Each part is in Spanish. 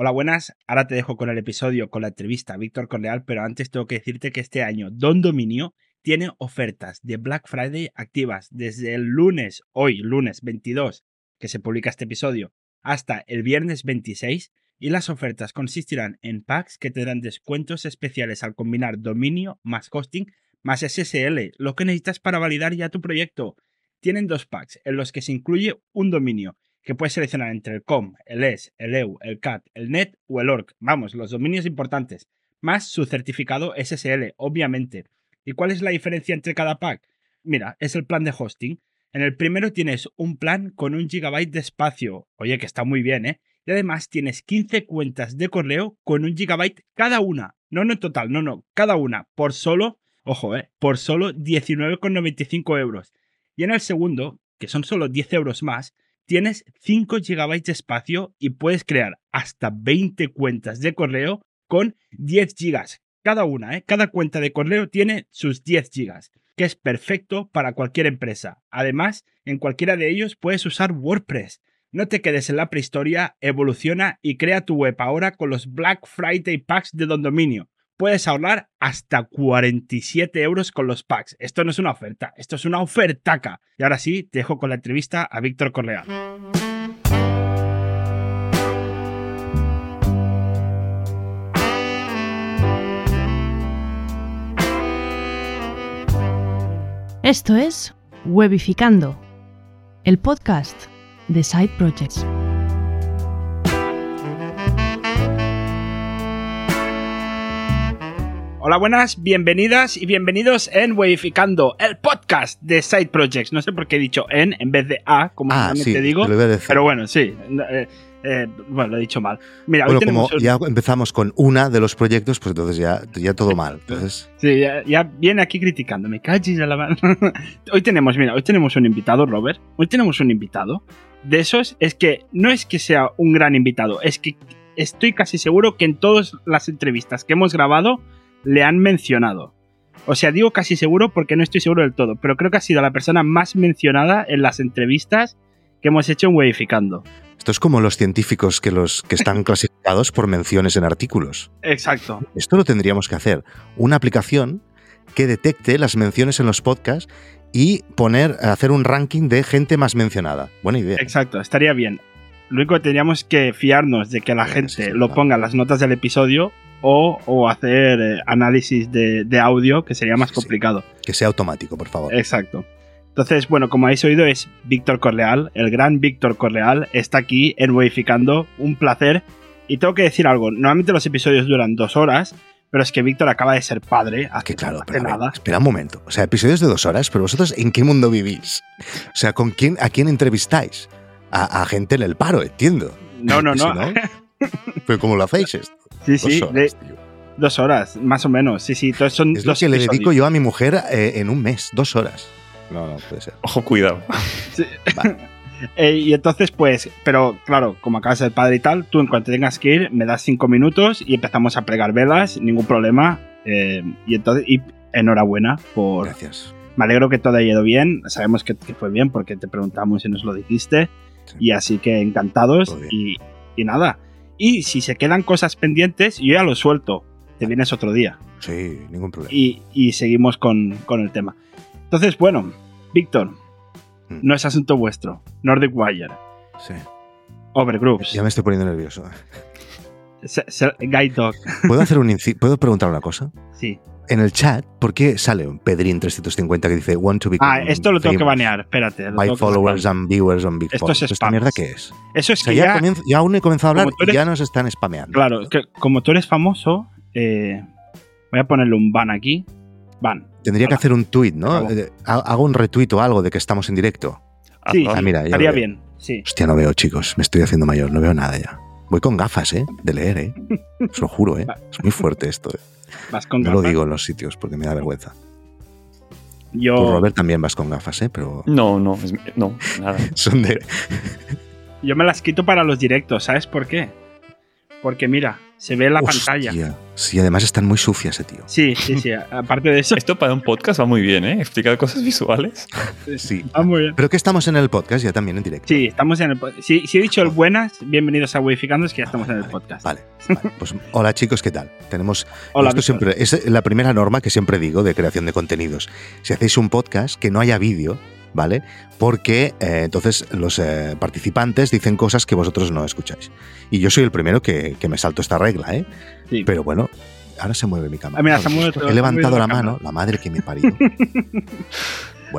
Hola, buenas. Ahora te dejo con el episodio con la entrevista a Víctor Corleal, pero antes tengo que decirte que este año Don Dominio tiene ofertas de Black Friday activas desde el lunes, hoy, lunes 22, que se publica este episodio, hasta el viernes 26, y las ofertas consistirán en packs que te dan descuentos especiales al combinar dominio más hosting más SSL, lo que necesitas para validar ya tu proyecto. Tienen dos packs en los que se incluye un dominio que puedes seleccionar entre el com, el es, el eu, el cat, el net o el org. Vamos, los dominios importantes. Más su certificado SSL, obviamente. ¿Y cuál es la diferencia entre cada pack? Mira, es el plan de hosting. En el primero tienes un plan con un gigabyte de espacio. Oye, que está muy bien, ¿eh? Y además tienes 15 cuentas de correo con un gigabyte cada una. No, no en total, no, no, cada una. Por solo, ojo, ¿eh? Por solo 19,95 euros. Y en el segundo, que son solo 10 euros más, tienes 5 GB de espacio y puedes crear hasta 20 cuentas de correo con 10 GB cada una. ¿eh? Cada cuenta de correo tiene sus 10 GB, que es perfecto para cualquier empresa. Además, en cualquiera de ellos puedes usar WordPress. No te quedes en la prehistoria, evoluciona y crea tu web ahora con los Black Friday Packs de Don Dominio puedes ahorrar hasta 47 euros con los packs. Esto no es una oferta, esto es una ofertaca. Y ahora sí, te dejo con la entrevista a Víctor Correa. Esto es Webificando, el podcast de Side Projects. Hola, buenas, bienvenidas y bienvenidos en Wayificando, el podcast de Side Projects. No sé por qué he dicho en en vez de a, como ah, te digo. Pero bueno, sí. Eh, eh, bueno, lo he dicho mal. Mira, bueno, como ya empezamos con una de los proyectos, pues entonces ya, ya todo mal. Entonces... Sí, ya, viene aquí criticando. Me calles a la mano. hoy tenemos, mira, hoy tenemos un invitado, Robert. Hoy tenemos un invitado. De esos es que no es que sea un gran invitado, es que estoy casi seguro que en todas las entrevistas que hemos grabado le han mencionado. O sea, digo casi seguro porque no estoy seguro del todo, pero creo que ha sido la persona más mencionada en las entrevistas que hemos hecho en Wedificando. Esto es como los científicos que, los, que están clasificados por menciones en artículos. Exacto. Esto lo tendríamos que hacer. Una aplicación que detecte las menciones en los podcasts y poner, hacer un ranking de gente más mencionada. Buena idea. Exacto, estaría bien. Lo único que tendríamos que fiarnos de que la gente lo ponga en las notas del episodio o, hacer eh, análisis de, audio, que sería más complicado. Que sea automático, por favor. Exacto. Entonces, bueno, como habéis oído, es Víctor Corleal, el gran Víctor Corleal, está aquí en Modificando, un placer. Y tengo que decir algo, normalmente los episodios duran dos horas, pero es que Víctor acaba de ser padre. Hace que claro, pero nada. espera un momento. O sea, episodios de dos horas, pero vosotros ¿en qué mundo vivís? O sea, ¿con quién, ¿a quién entrevistáis? A, gente en el paro, entiendo. No, no, no. Pero ¿cómo lo hacéis esto? Sí, sí. Dos horas, dos horas, más o menos. Sí, sí. Son es lo que le dedico yo a mi mujer eh, en un mes, dos horas. No, no, puede ser. Ojo, cuidado. Eh, y entonces, pues, pero claro, como acabas de ser padre y tal, tú en cuanto tengas que ir, me das cinco minutos y empezamos a plegar velas, ningún problema. Eh, y entonces, y enhorabuena por. Gracias. Me alegro que todo haya ido bien. Sabemos que, fue bien porque te preguntamos y nos lo dijiste. Y así que encantados. Y, y nada. Y si se quedan cosas pendientes, yo ya lo suelto. Te vienes otro día. Sí, ningún problema. Y, seguimos con, el tema. Entonces, bueno, Víctor, mm. no es asunto vuestro. Nordic Wire. Sí. Overgroups. Ya me estoy poniendo nervioso. Guide Dog. ¿Puedo, hacer un ¿Puedo preguntar una cosa? Sí en el chat, ¿por qué sale un Pedrin 350 que dice Want to be Ah, esto lo tengo que banear, espérate. My followers and viewers on Big Esto es ¿Esta mierda qué es? Eso es que ya, ya, aún he comenzado a hablar y ya nos están spameando. Claro, que como tú eres famoso, eh, voy a ponerle un ban aquí. Ban. Tendría que hacer un tweet, ¿no? Eh, hago un retweet o algo de que estamos en directo. Sí, ah, mira, estaría bien. Sí. Hostia, no veo, chicos. Me estoy haciendo mayor, no veo nada ya. Voy con gafas, ¿eh? De leer, ¿eh? Os lo juro, ¿eh? Es muy fuerte esto, ¿eh? No lo digo en los sitios porque me da vergüenza. Yo... Robert, también vas con gafas, ¿eh? Pero... No, no, no, nada. Son de... Yo me las quito para los directos, ¿sabes por qué? Porque mira, Se ve en la pantalla. Sí, además están muy sucias ese tío. Sí, sí, sí. Aparte de eso. Esto para un podcast va muy bien, ¿eh? Explicar cosas visuales. sí. Va muy bien. Pero que estamos en el podcast ya también en directo. Sí, estamos en el podcast. Si, he dicho el buenas, bienvenidos a Wificando, es que ya estamos en el podcast. Vale, Pues hola chicos, ¿qué tal? Tenemos. Hola, esto siempre es la primera norma que siempre digo de creación de contenidos. Si hacéis un podcast que no haya vídeo, ¿vale? Porque eh, entonces los eh, participantes dicen cosas que vosotros no escucháis. Y yo soy el primero que, me salto esta regla, ¿eh? Pero bueno, ahora se mueve mi cámara. Ah, He levantado la, mano, la madre que me parió.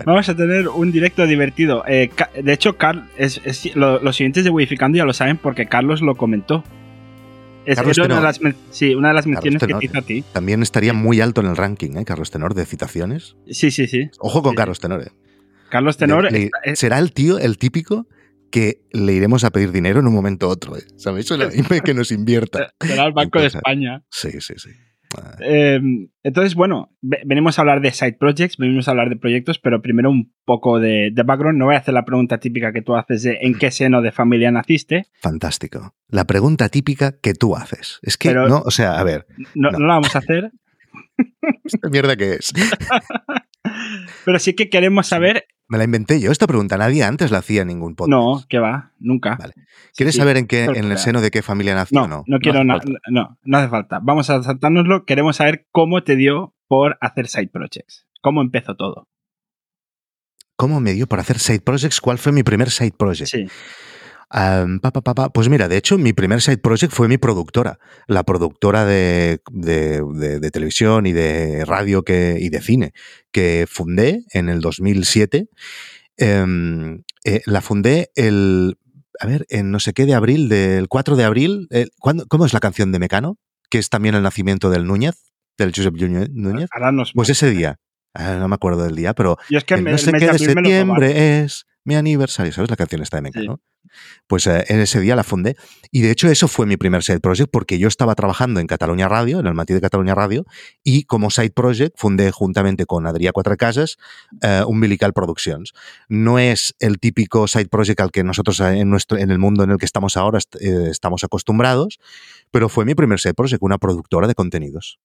Vamos a tener un directo divertido. Eh, de hecho, Carl, es, los siguientes de Wificando ya lo saben porque Carlos lo comentó. Es, una de las, sí, una de las menciones que te hizo a ti. También estaría muy alto en el ranking, ¿eh? Carlos Tenor, de citaciones. Sí, sí, sí. Ojo con Carlos Tenor, ¿eh? Carlos Tenor. será el tío, el típico que le iremos a pedir dinero en un momento u otro. ¿eh? ¿Sabéis? que nos invierta. Será el Banco de España. Sí, sí, sí. Em, entonces, bueno, venimos a hablar de side projects, venimos a hablar de proyectos, pero primero un poco de, background. No voy a hacer la pregunta típica que tú haces de en qué seno de familia naciste. Fantástico. La pregunta típica que tú haces. Es que, no, o sea, a ver. No, no. la vamos a hacer. ¿Esta mierda que es? pero sí que queremos saber me la inventé yo esta pregunta. Nadie antes la hacía en ningún podcast. No, que va, nunca. ¿Quieres saber en qué, en el seno de qué familia nació? No, no, no quiero nada. No, no hace falta. Vamos a saltárnoslo. Queremos saber cómo te dio por hacer side projects. ¿Cómo empezó todo? ¿Cómo me dio por hacer side projects? ¿Cuál fue mi primer side project? Sí pues mira, de hecho, mi primer side project fue mi productora, la productora de, televisión y de radio que, y de cine, que fundé en el 2007. Em, eh, la fundé el, a ver, en no sé qué de abril, del 4 de abril. Eh, ¿Cómo es la canción de Mecano? Que es también el nacimiento del Núñez, del Josep Núñez. Pues ese día. Ah, no me acuerdo del día, pero y es que no sé qué de septiembre es mi aniversario, ¿sabes? La canción está de Mecano. Pues eh, en ese día la fundé. Y de hecho eso fue mi primer side project porque yo estaba trabajando en Cataluña Radio, en el Matí de Cataluña Radio, y como side project fundé juntamente con Adrià Cuatro Casas eh, Umbilical Productions. No es el típico side project al que nosotros eh, en, nuestro, en el mundo en el que estamos ahora estamos acostumbrados, pero fue mi primer side project, una productora de contenidos.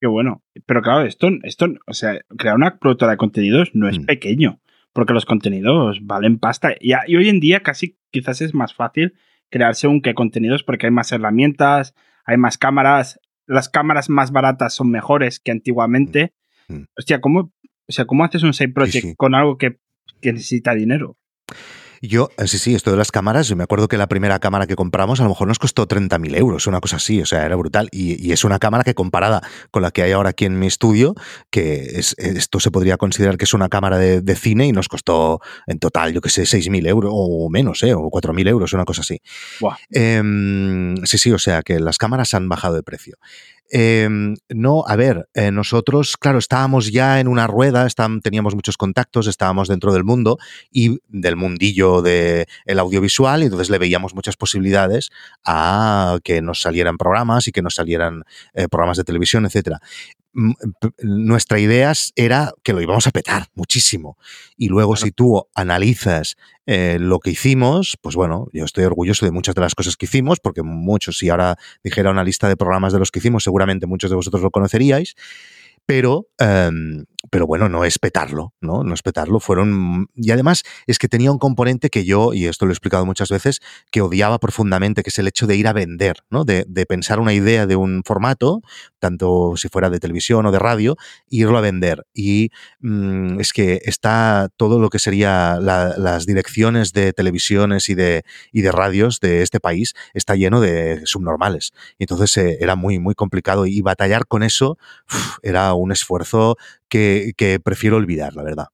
Qué bueno. Pero claro, esto, esto o sea, crear una productora de contenidos no es mm. pequeño porque los contenidos valen pasta. Y, hoy en día casi quizás es más fácil crear según qué contenidos porque hay más herramientas, hay más cámaras, las cámaras más baratas son mejores que antiguamente. Mm, mm. Hostia, ¿cómo, o sea, ¿cómo haces un side project con algo que, que necesita dinero? Yo, eh, sí, sí, esto de las cámaras, yo me acuerdo que la primera cámara que compramos a lo mejor nos costó 30.000 euros, una cosa así, o sea, era brutal. Y, es una cámara que comparada con la que hay ahora aquí en mi estudio, que es, esto se podría considerar que es una cámara de, cine y nos costó en total, yo que sé, 6.000 euros o menos, ¿eh? o 4.000 euros, una cosa así. Em, sí, sí, o sea, que las cámaras han bajado de precio. Em, no, a ver, eh, nosotros, claro, estábamos ya en una rueda, teníamos muchos contactos, estábamos dentro del mundo y del mundillo del audiovisual, y entonces le veíamos muchas posibilidades a que nos salieran programas y que nos salieran eh, programas de televisión, etcétera nuestra idea era que lo íbamos a petar muchísimo. Y luego si tú analizas eh, lo que hicimos, pues bueno, yo estoy orgulloso de muchas de las cosas que hicimos, porque muchos, si ahora dijera una lista de programas de los que hicimos, seguramente muchos de vosotros lo conoceríais. Pero em, pero bueno, no es petarlo, ¿no? No es petarlo. Fueron. Y además es que tenía un componente que yo, y esto lo he explicado muchas veces, que odiaba profundamente, que es el hecho de ir a vender, ¿no? De, pensar una idea de un formato, tanto si fuera de televisión o de radio, e irlo a vender. Y mm, es que está todo lo que sería las direcciones de televisiones y de, y de radios de este país, está lleno de subnormales. Y entonces eh, era muy, muy complicado. Y batallar con eso era un esfuerzo que, prefiero olvidar, la verdad.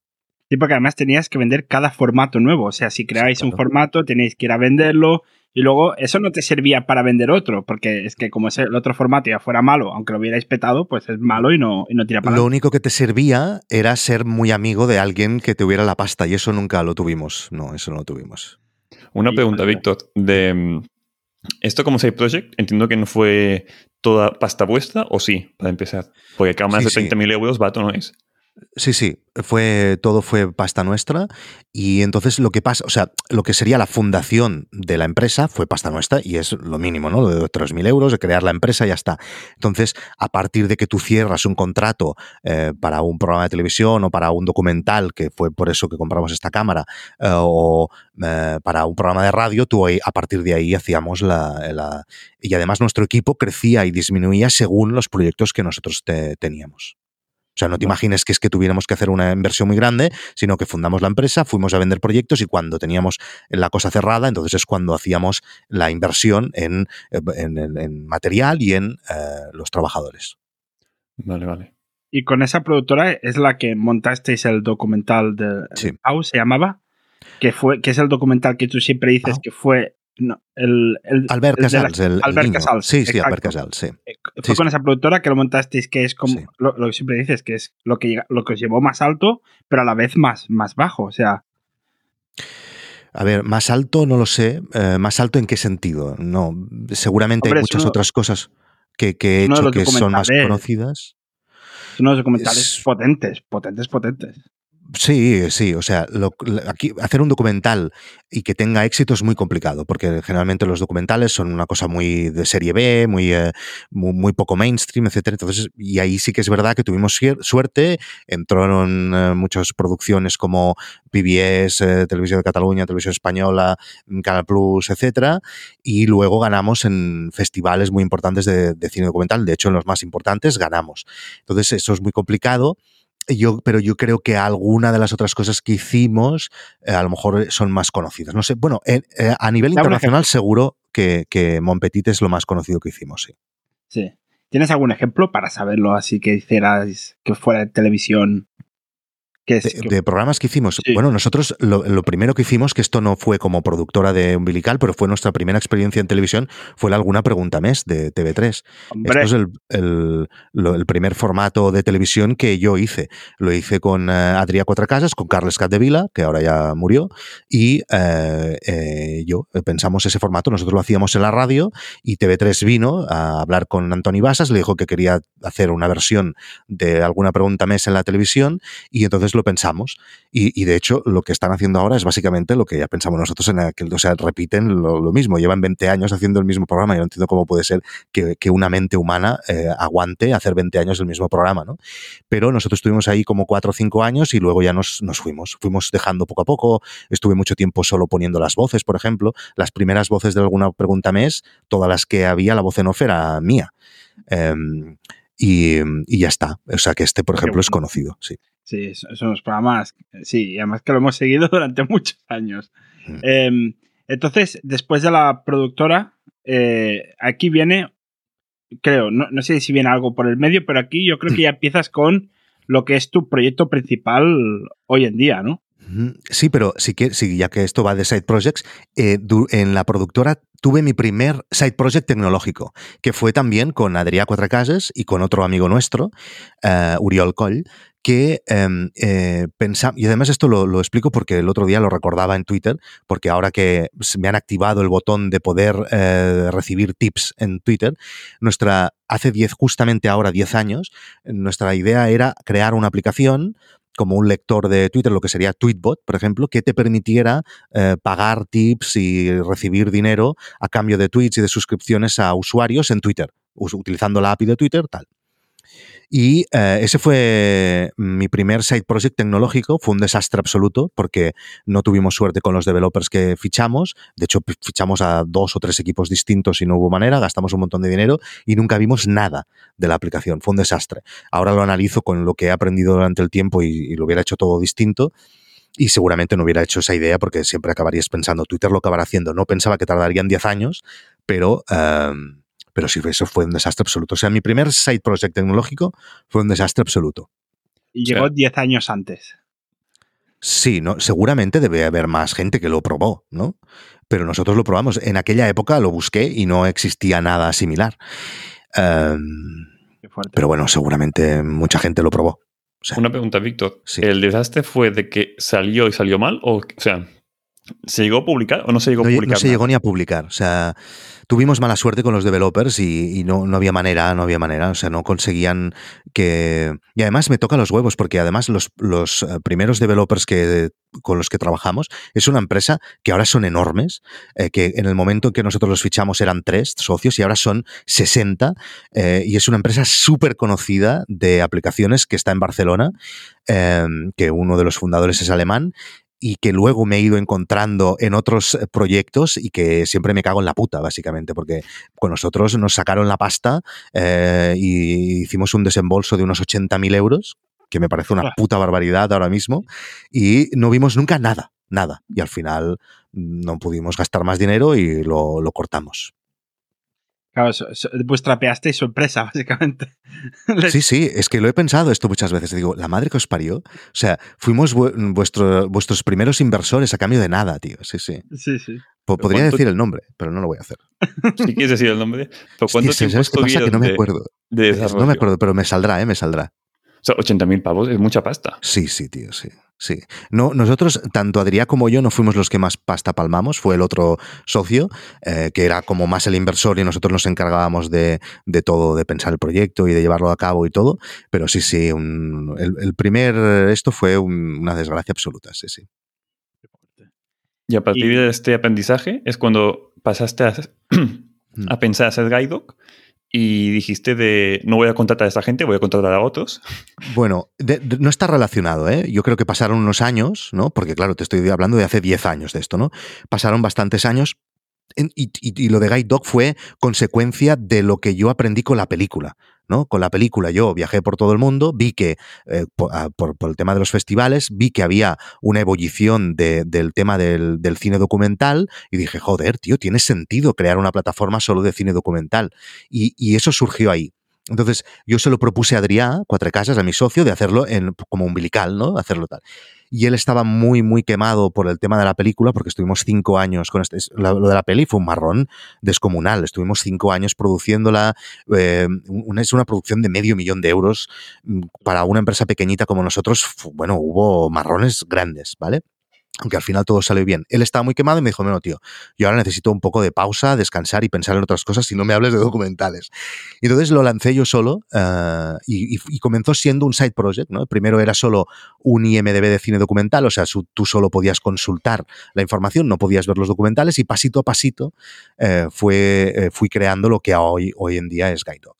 Sí, porque además tenías que vender cada formato nuevo. O sea, si creáis un formato, tenéis que ir a venderlo. Y luego eso no te servía para vender otro, porque es que como el otro formato ya fuera malo, aunque lo hubierais petado, pues es malo y no, y no tira para Lo único que te servía era ser muy amigo de alguien que tuviera la pasta y eso nunca lo tuvimos. No, eso no lo tuvimos. Una pregunta, Víctor. De, mm, esto como Side Project, entiendo que no fue toda pasta vuestra, o sí, para empezar. Porque cada más de 30.000 euros, vato no es. Sí, sí, fue, todo fue pasta nuestra y entonces lo que pasa, o sea, lo que sería la fundación de la empresa fue pasta nuestra y es lo mínimo, ¿no? De 3.000 euros, de crear la empresa y ya está. Entonces, a partir de que tú cierras un contrato eh, para un programa de televisión o para un documental, que fue por eso que compramos esta cámara, eh, o eh, para un programa de radio, tú a partir de ahí hacíamos la, la, Y además nuestro equipo crecía y disminuía según los proyectos que nosotros te, teníamos. O sea, no te imagines que es que tuviéramos que hacer una inversión muy grande, sino que fundamos la empresa, fuimos a vender proyectos y cuando teníamos la cosa cerrada, entonces es cuando hacíamos la inversión en, en, en material y en eh, los trabajadores. Vale, vale. Y con esa productora es la que montasteis el documental de Sí. Pau, se llamaba, que fue, que es el documental que tú siempre dices Pau. que fue no, el, el- Albert de Casals, el, Albert. Casals, Sí, sí, exacto. Albert Casals, sí. Eh, Fue Sí, con sí. esa productora que lo montasteis, que es como Sí. lo, lo que siempre dices, que es lo que, lo que os llevó más alto, pero a la vez más, más bajo. O sea, A ver, más alto no lo sé. Eh, ¿Más alto en qué sentido? No, seguramente Hombre, hay es muchas uno- otras cosas que, que he uno de hecho los que son más documentales. conocidas. son unos documentales Es- potentes, potentes, potentes. Sí, sí, o sea, lo- aquí hacer un documental y que tenga éxito es muy complicado, porque generalmente los documentales son una cosa muy de serie B, muy, eh, muy, poco mainstream, etcétera. Entonces, y ahí sí que es verdad que tuvimos suerte, entraron eh, muchas producciones como PBS, eh, Televisión de Cataluña, Televisión Española, mm, Canal Plus, etcétera, y luego ganamos en festivales muy importantes de, de cine documental, de hecho en los más importantes ganamos. Entonces, eso es muy complicado. Yo, pero yo creo que alguna de las otras cosas que hicimos eh, a lo mejor son más conocidas. No sé, bueno, en- eh, a nivel internacional seguro que, que Mon Petit es lo más conocido que hicimos, sí. Sí. ¿Tienes algún ejemplo para saberlo así que hicieras que fuera de televisión? Que es, De, de programas que hicimos. Sí. Bueno, nosotros lo, lo primero que hicimos, que esto no fue como productora de Umbilical, pero fue nuestra primera experiencia en televisión, fue la Alguna Pregunta Mes de TV3. hombre, Esto es el, el- lo- el primer formato de televisión que yo hice. Lo hice con eh, Adrià Cuatrecasas, con Carles Capdevila, que ahora ya murió, y eh, eh, yo eh, pensamos ese formato. Nosotros lo hacíamos en la radio y TV3 vino a hablar con Antoni Basas, le dijo que quería hacer una versión de alguna pregunta mes en la televisión y entonces lo pensamos. Y, y de hecho, lo que están haciendo ahora es básicamente lo que ya pensamos nosotros en aquel. O sea, repiten lo, lo mismo. Llevan 20 años haciendo el mismo programa. Yo no entiendo cómo puede ser que, que una mente humana eh, aguante hacer 20 años el mismo programa, ¿no? Pero nosotros estuvimos ahí como 4 o 5 años y luego ya nos, nos fuimos. Fuimos dejando poco a poco. Estuve mucho tiempo solo poniendo las voces, por ejemplo. Las primeras voces de alguna pregunta mes, todas las que había, la voz en off era mía. Em, y, y ya está. O sea que este, por ejemplo, es conocido. Sí. Sí, son los programas, sí, y además que lo hemos seguido durante muchos años. Mm. Eh, entonces, después de la productora, eh, aquí viene, creo, no, no sé si viene algo por el medio, pero aquí yo creo que ya empiezas con lo que es tu proyecto principal hoy en día, ¿no? Sí, pero sí que, sí, ya que esto va de side projects, eh, en la productora tuve mi primer side project tecnológico, que fue también con Adrià Cuatrecases y con otro amigo nuestro, eh, Uriol Coll, que em, eh, y además esto lo, lo explico porque el otro día lo recordaba en Twitter, porque ahora que me han activado el botón de poder eh, recibir tips en Twitter, nuestra, hace 10, justamente ahora 10 años, nuestra idea era crear una aplicación como un lector de Twitter, lo que sería Tweetbot, por ejemplo, que te permitiera eh, pagar tips y recibir dinero a cambio de tweets y de suscripciones a usuarios en Twitter, utilizando la API de Twitter, tal. Y eh, ese fue mi primer side project tecnológico. Fue un desastre absoluto porque no tuvimos suerte con los developers que fichamos. De hecho, fichamos a dos o tres equipos distintos y no hubo manera. Gastamos un montón de dinero y nunca vimos nada de la aplicación. Fue un desastre. Ahora lo analizo con lo que he aprendido durante el tiempo y, y lo hubiera hecho todo distinto. Y seguramente no hubiera hecho esa idea porque siempre acabarías pensando, Twitter lo acabará haciendo. No pensaba que tardarían 10 años, pero, em, pero sí, eso fue un desastre absoluto. O sea, mi primer side project tecnológico fue un desastre absoluto. Y llegó 10 años antes. Sí, ¿no? seguramente debe haber más gente que lo probó, ¿no? Pero nosotros lo probamos. En aquella época lo busqué y no existía nada similar. Em, Qué fuerte. pero bueno, seguramente mucha gente lo probó. O sea, Una pregunta, Víctor. Sí. ¿El desastre fue de que salió y salió mal? O, o sea, ¿se llegó a publicar o no se llegó no, a publicar? no se nada? llegó ni a publicar. O sea, tuvimos mala suerte con los developers y, no, no, había manera, no había manera, o sea, no conseguían que... Y además me toca los huevos porque además los, los eh, primeros developers que con los que trabajamos es una empresa que ahora son enormes, eh, que en el momento en que nosotros los fichamos eran tres socios y ahora son 60 eh, y es una empresa súper conocida de aplicaciones que está en Barcelona, que uno de los fundadores es alemán y que luego me he ido encontrando en otros eh, proyectos y que siempre me cago en la puta, básicamente, porque con nosotros nos sacaron la pasta eh, y hicimos un desembolso de unos 80.000 euros, que me parece una puta barbaridad ahora mismo, y no vimos nunca nada, nada. Y al final no pudimos gastar más dinero y lo, lo cortamos. Claro, pues trapeasteis sorpresa, básicamente. Sí, sí, es que lo he pensado esto muchas veces. Digo, la madre que os parió. O sea, fuimos vuestro, vuestros primeros inversores a cambio de nada, tío. Sí, sí. Sí, sí. Podría decir el nombre, pero no lo voy a hacer. Si quieres decir el nombre. ¿Pero cuánto sí, ¿Sabes qué pasa? Que no me acuerdo. De, no me acuerdo, pero me saldrá, ¿eh? Me saldrá. O sea, 80.000 pavos es mucha pasta. Sí, sí, tío, sí. Sí. No, nosotros, tanto Adrián como yo, no fuimos los que más pasta palmamos, fue el otro socio, eh, que era como más el inversor y nosotros nos encargábamos de, de, todo, de pensar el proyecto y de llevarlo a cabo y todo. Pero sí, sí, un, el, el, primer, esto fue un, una desgracia absoluta, sí, sí. Y a partir y, de este aprendizaje es cuando pasaste a, a pensar hacer Guide Dog y dijiste de no voy a contratar a esta gente, voy a contratar a otros. Bueno, no está relacionado, ¿eh? Yo creo que pasaron unos años, ¿no? Porque claro, te estoy hablando de hace 10 años de esto, ¿no? Pasaron bastantes años y, y, y, lo de Guide Dog fue consecuencia de lo que yo aprendí con la película. ¿No? Con la película yo viajé por todo el mundo, vi que, eh, por, por, por, el tema de los festivales, vi que había una ebullición de, del tema del, cine documental y dije, joder, tío, tiene sentido crear una plataforma solo de cine documental. Y, y eso surgió ahí. Entonces, yo se lo propuse a Adrián, Cuatro Casas, a mi socio, de hacerlo en, como umbilical, ¿no? Hacerlo tal y él estaba muy, muy quemado por el tema de la película, porque estuvimos cinco años con este, lo, de la peli fue un marrón descomunal. Estuvimos cinco años produciéndola, eh, es una producción de medio millón de euros mm, para una empresa pequeñita como nosotros. Bueno, hubo marrones grandes, ¿vale? Aunque al final todo salió bien. Él estaba muy quemado y me dijo, no, tío, yo ahora necesito un poco de pausa, descansar y pensar en otras cosas si no me hables de documentales. Y entonces lo lancé yo solo uh, y, comenzó siendo un side project, ¿no? Primero era solo un IMDB de cine documental, o sea, tú solo podías consultar la información, no podías ver los documentales y pasito a pasito eh, fue, eh, fui creando lo que hoy, hoy en día es Guide Dog.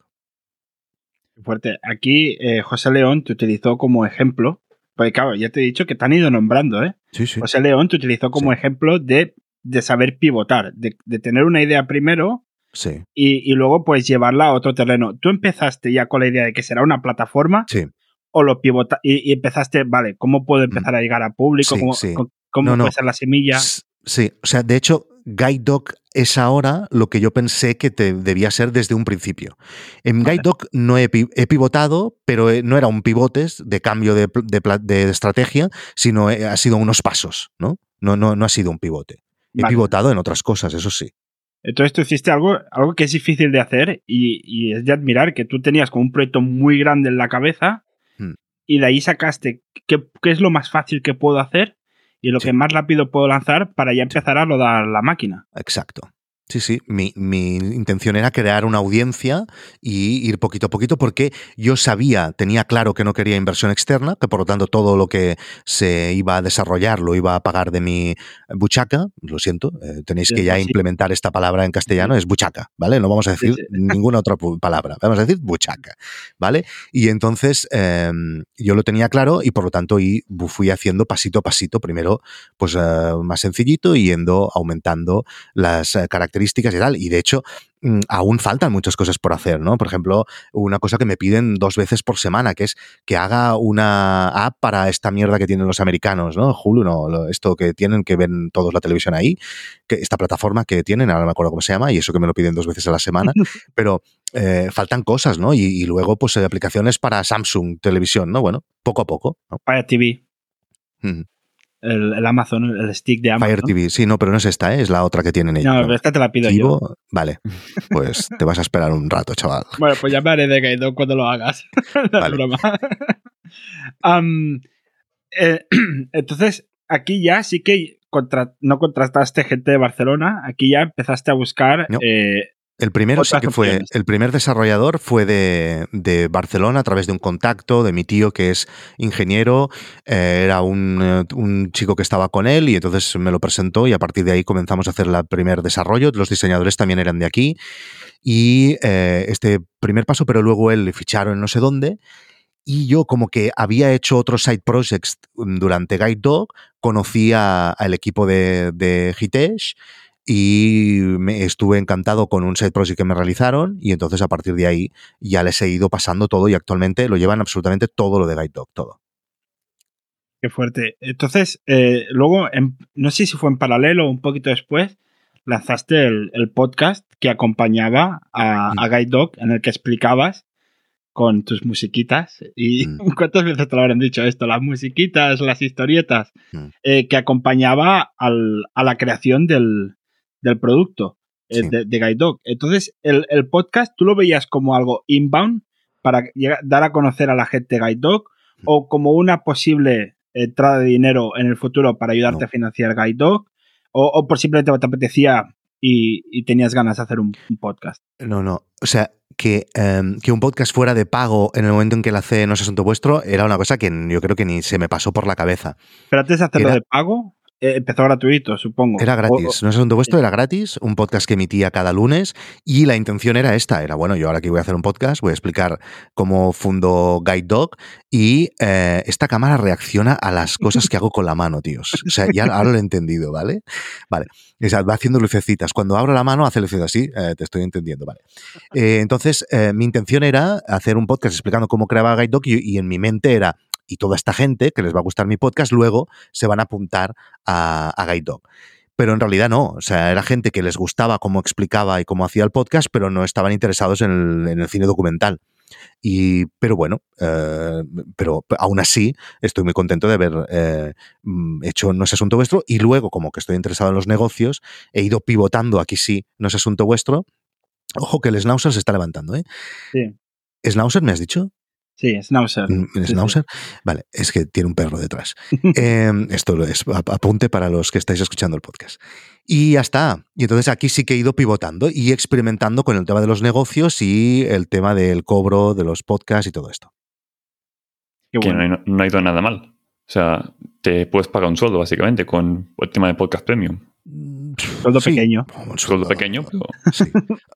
Fuerte. Aquí eh, José León te utilizó como ejemplo pues claro, ya te he dicho que te han ido nombrando, ¿eh? Sí, sí. José León te utilizó como sí. ejemplo de, de, saber pivotar, de, de, tener una idea primero sí. y, y, luego pues llevarla a otro terreno. Tú empezaste ya con la idea de que será una plataforma sí. o lo pivota y, y, empezaste, vale, ¿cómo puedo empezar a llegar a público? Sí, ¿Cómo, cómo no, puede ser la semilla? Sí, o sea, de hecho, Guide Dog es ahora lo que yo pensé que te debía ser desde un principio. En Guide Dog no he, he, pivotado, pero no era un pivotes de cambio de, de, de estrategia, sino ha sido unos pasos, ¿no? No, no, no ha sido un pivote. He vale. pivotado en otras cosas, eso sí. Entonces tú hiciste algo, algo que es difícil de hacer y, y, es de admirar que tú tenías como un proyecto muy grande en la cabeza hmm. y de ahí sacaste qué, qué es lo más fácil que puedo hacer y lo sí. que más rápido puedo lanzar para ya empezar a rodar la máquina. Exacto. Sí, sí, mi, mi, intención era crear una audiencia y ir poquito a poquito porque yo sabía, tenía claro que no quería inversión externa, que por lo tanto todo lo que se iba a desarrollar lo iba a pagar de mi buchaca, lo siento, eh, tenéis que ya implementar esta palabra en castellano, es buchaca, ¿vale? No vamos a decir ninguna otra palabra, vamos a decir buchaca, ¿vale? Y entonces eh, yo lo tenía claro y por lo tanto y fui haciendo pasito a pasito, primero pues eh, más sencillito y yendo aumentando las características características y tal. Y de hecho, mm, aún faltan muchas cosas por hacer, ¿no? Por ejemplo, una cosa que me piden dos veces por semana, que es que haga una app para esta mierda que tienen los americanos, ¿no? Hulu, no, esto que tienen, que ven todos la televisión ahí, que esta plataforma que tienen, ahora no me acuerdo cómo se llama, y eso que me lo piden dos veces a la semana, pero eh, faltan cosas, ¿no? Y, y luego, pues, aplicaciones para Samsung Televisión, ¿no? Bueno, poco a poco. ¿no? Fire TV. Mm. El, el, Amazon, el stick de Amazon. Fire TV, sí, no, pero no es esta, ¿eh? es la otra que tienen ellos. No, pero esta te la pido Tivo, yo. Vale, pues te vas a esperar un rato, chaval. Bueno, pues ya me haré de Kaido cuando lo hagas. no vale. broma. um, eh, entonces, aquí ya sí que no contrataste gente de Barcelona, aquí ya empezaste a buscar eh, el primero sí que fue, el primer desarrollador fue de, Barcelona a través de un contacto de mi tío que es ingeniero, eh, era un, eh, un, chico que estaba con él y entonces me lo presentó y a partir de ahí comenzamos a hacer el primer desarrollo, los diseñadores también eran de aquí y eh, este primer paso, pero luego él le ficharon no sé dónde y yo como que había hecho otros side projects durante Guide Dog, conocía al equipo de, de Hitesh, y me estuve encantado con un set project que me realizaron y entonces a partir de ahí ya les he ido pasando todo y actualmente lo llevan absolutamente todo lo de Guide Dog, todo. Qué fuerte. Entonces, eh, luego, no sé si fue en paralelo o un poquito después, lanzaste el, podcast que acompañaba a, mm. a, Guide Dog en el que explicabas con tus musiquitas. ¿Y mm. cuántas veces te lo habrán dicho esto? Las musiquitas, las historietas, mm. eh, que acompañaba a la creación del, del producto eh, de, Guide Dog. Entonces, el, podcast, ¿tú lo veías como algo inbound para dar a conocer a la gente Guide Dog o como una posible entrada de dinero en el futuro para ayudarte a financiar Guide Dog? O, por simplemente te apetecía y, tenías ganas de hacer un, podcast? No, no. O sea, que, em, que, un podcast fuera de pago en el momento en que la hace No es asunto vuestro era una cosa que yo creo que ni se me pasó por la cabeza. Pero antes de hacerlo de pago, empezó gratuito, supongo. Era gratis, no es asunto vuestro, era gratis, un podcast que emitía cada lunes y la intención era esta, era bueno, yo ahora aquí voy a hacer un podcast, voy a explicar cómo fundo Guide Dog y eh, esta cámara reacciona a las cosas que hago con la mano, tíos. O sea, ya ahora lo he entendido, ¿vale? Vale, o sea, va haciendo lucecitas. Cuando abro la mano hace lucecitas así, eh, te estoy entendiendo, ¿vale? entonces, mi intención era hacer un podcast explicando cómo creaba Guide Dog y en mi mente era, y toda esta gente que les va a gustar mi podcast luego se van a apuntar a, a Guide Dog. Pero en realidad no, o sea, era gente que les gustaba cómo explicaba y cómo hacía el podcast, pero no estaban interesados en el, cine documental. Y, pero bueno, eh, pero aún así estoy muy contento de haber eh, mm, hecho No es asunto vuestro y luego como que estoy interesado en los negocios, he ido pivotando aquí sí, No es asunto vuestro. Ojo que el Schnauzer se está levantando, ¿eh? Sí. ¿Schnauzer me has dicho? Sí, Schnauzer. Mm, ¿Schnauzer? Vale, es que tiene un perro detrás. Em, esto es apunte para los que estáis escuchando el podcast. Y ya está. Y entonces aquí sí que he ido pivotando y experimentando con el tema de los negocios y el tema del cobro de los podcasts y todo esto. Que no, ha ido nada mal. O sea, te puedes pagar un sueldo básicamente con el tema de podcast premium. Sueldo pequeño. Un sueldo, pequeño, Sí.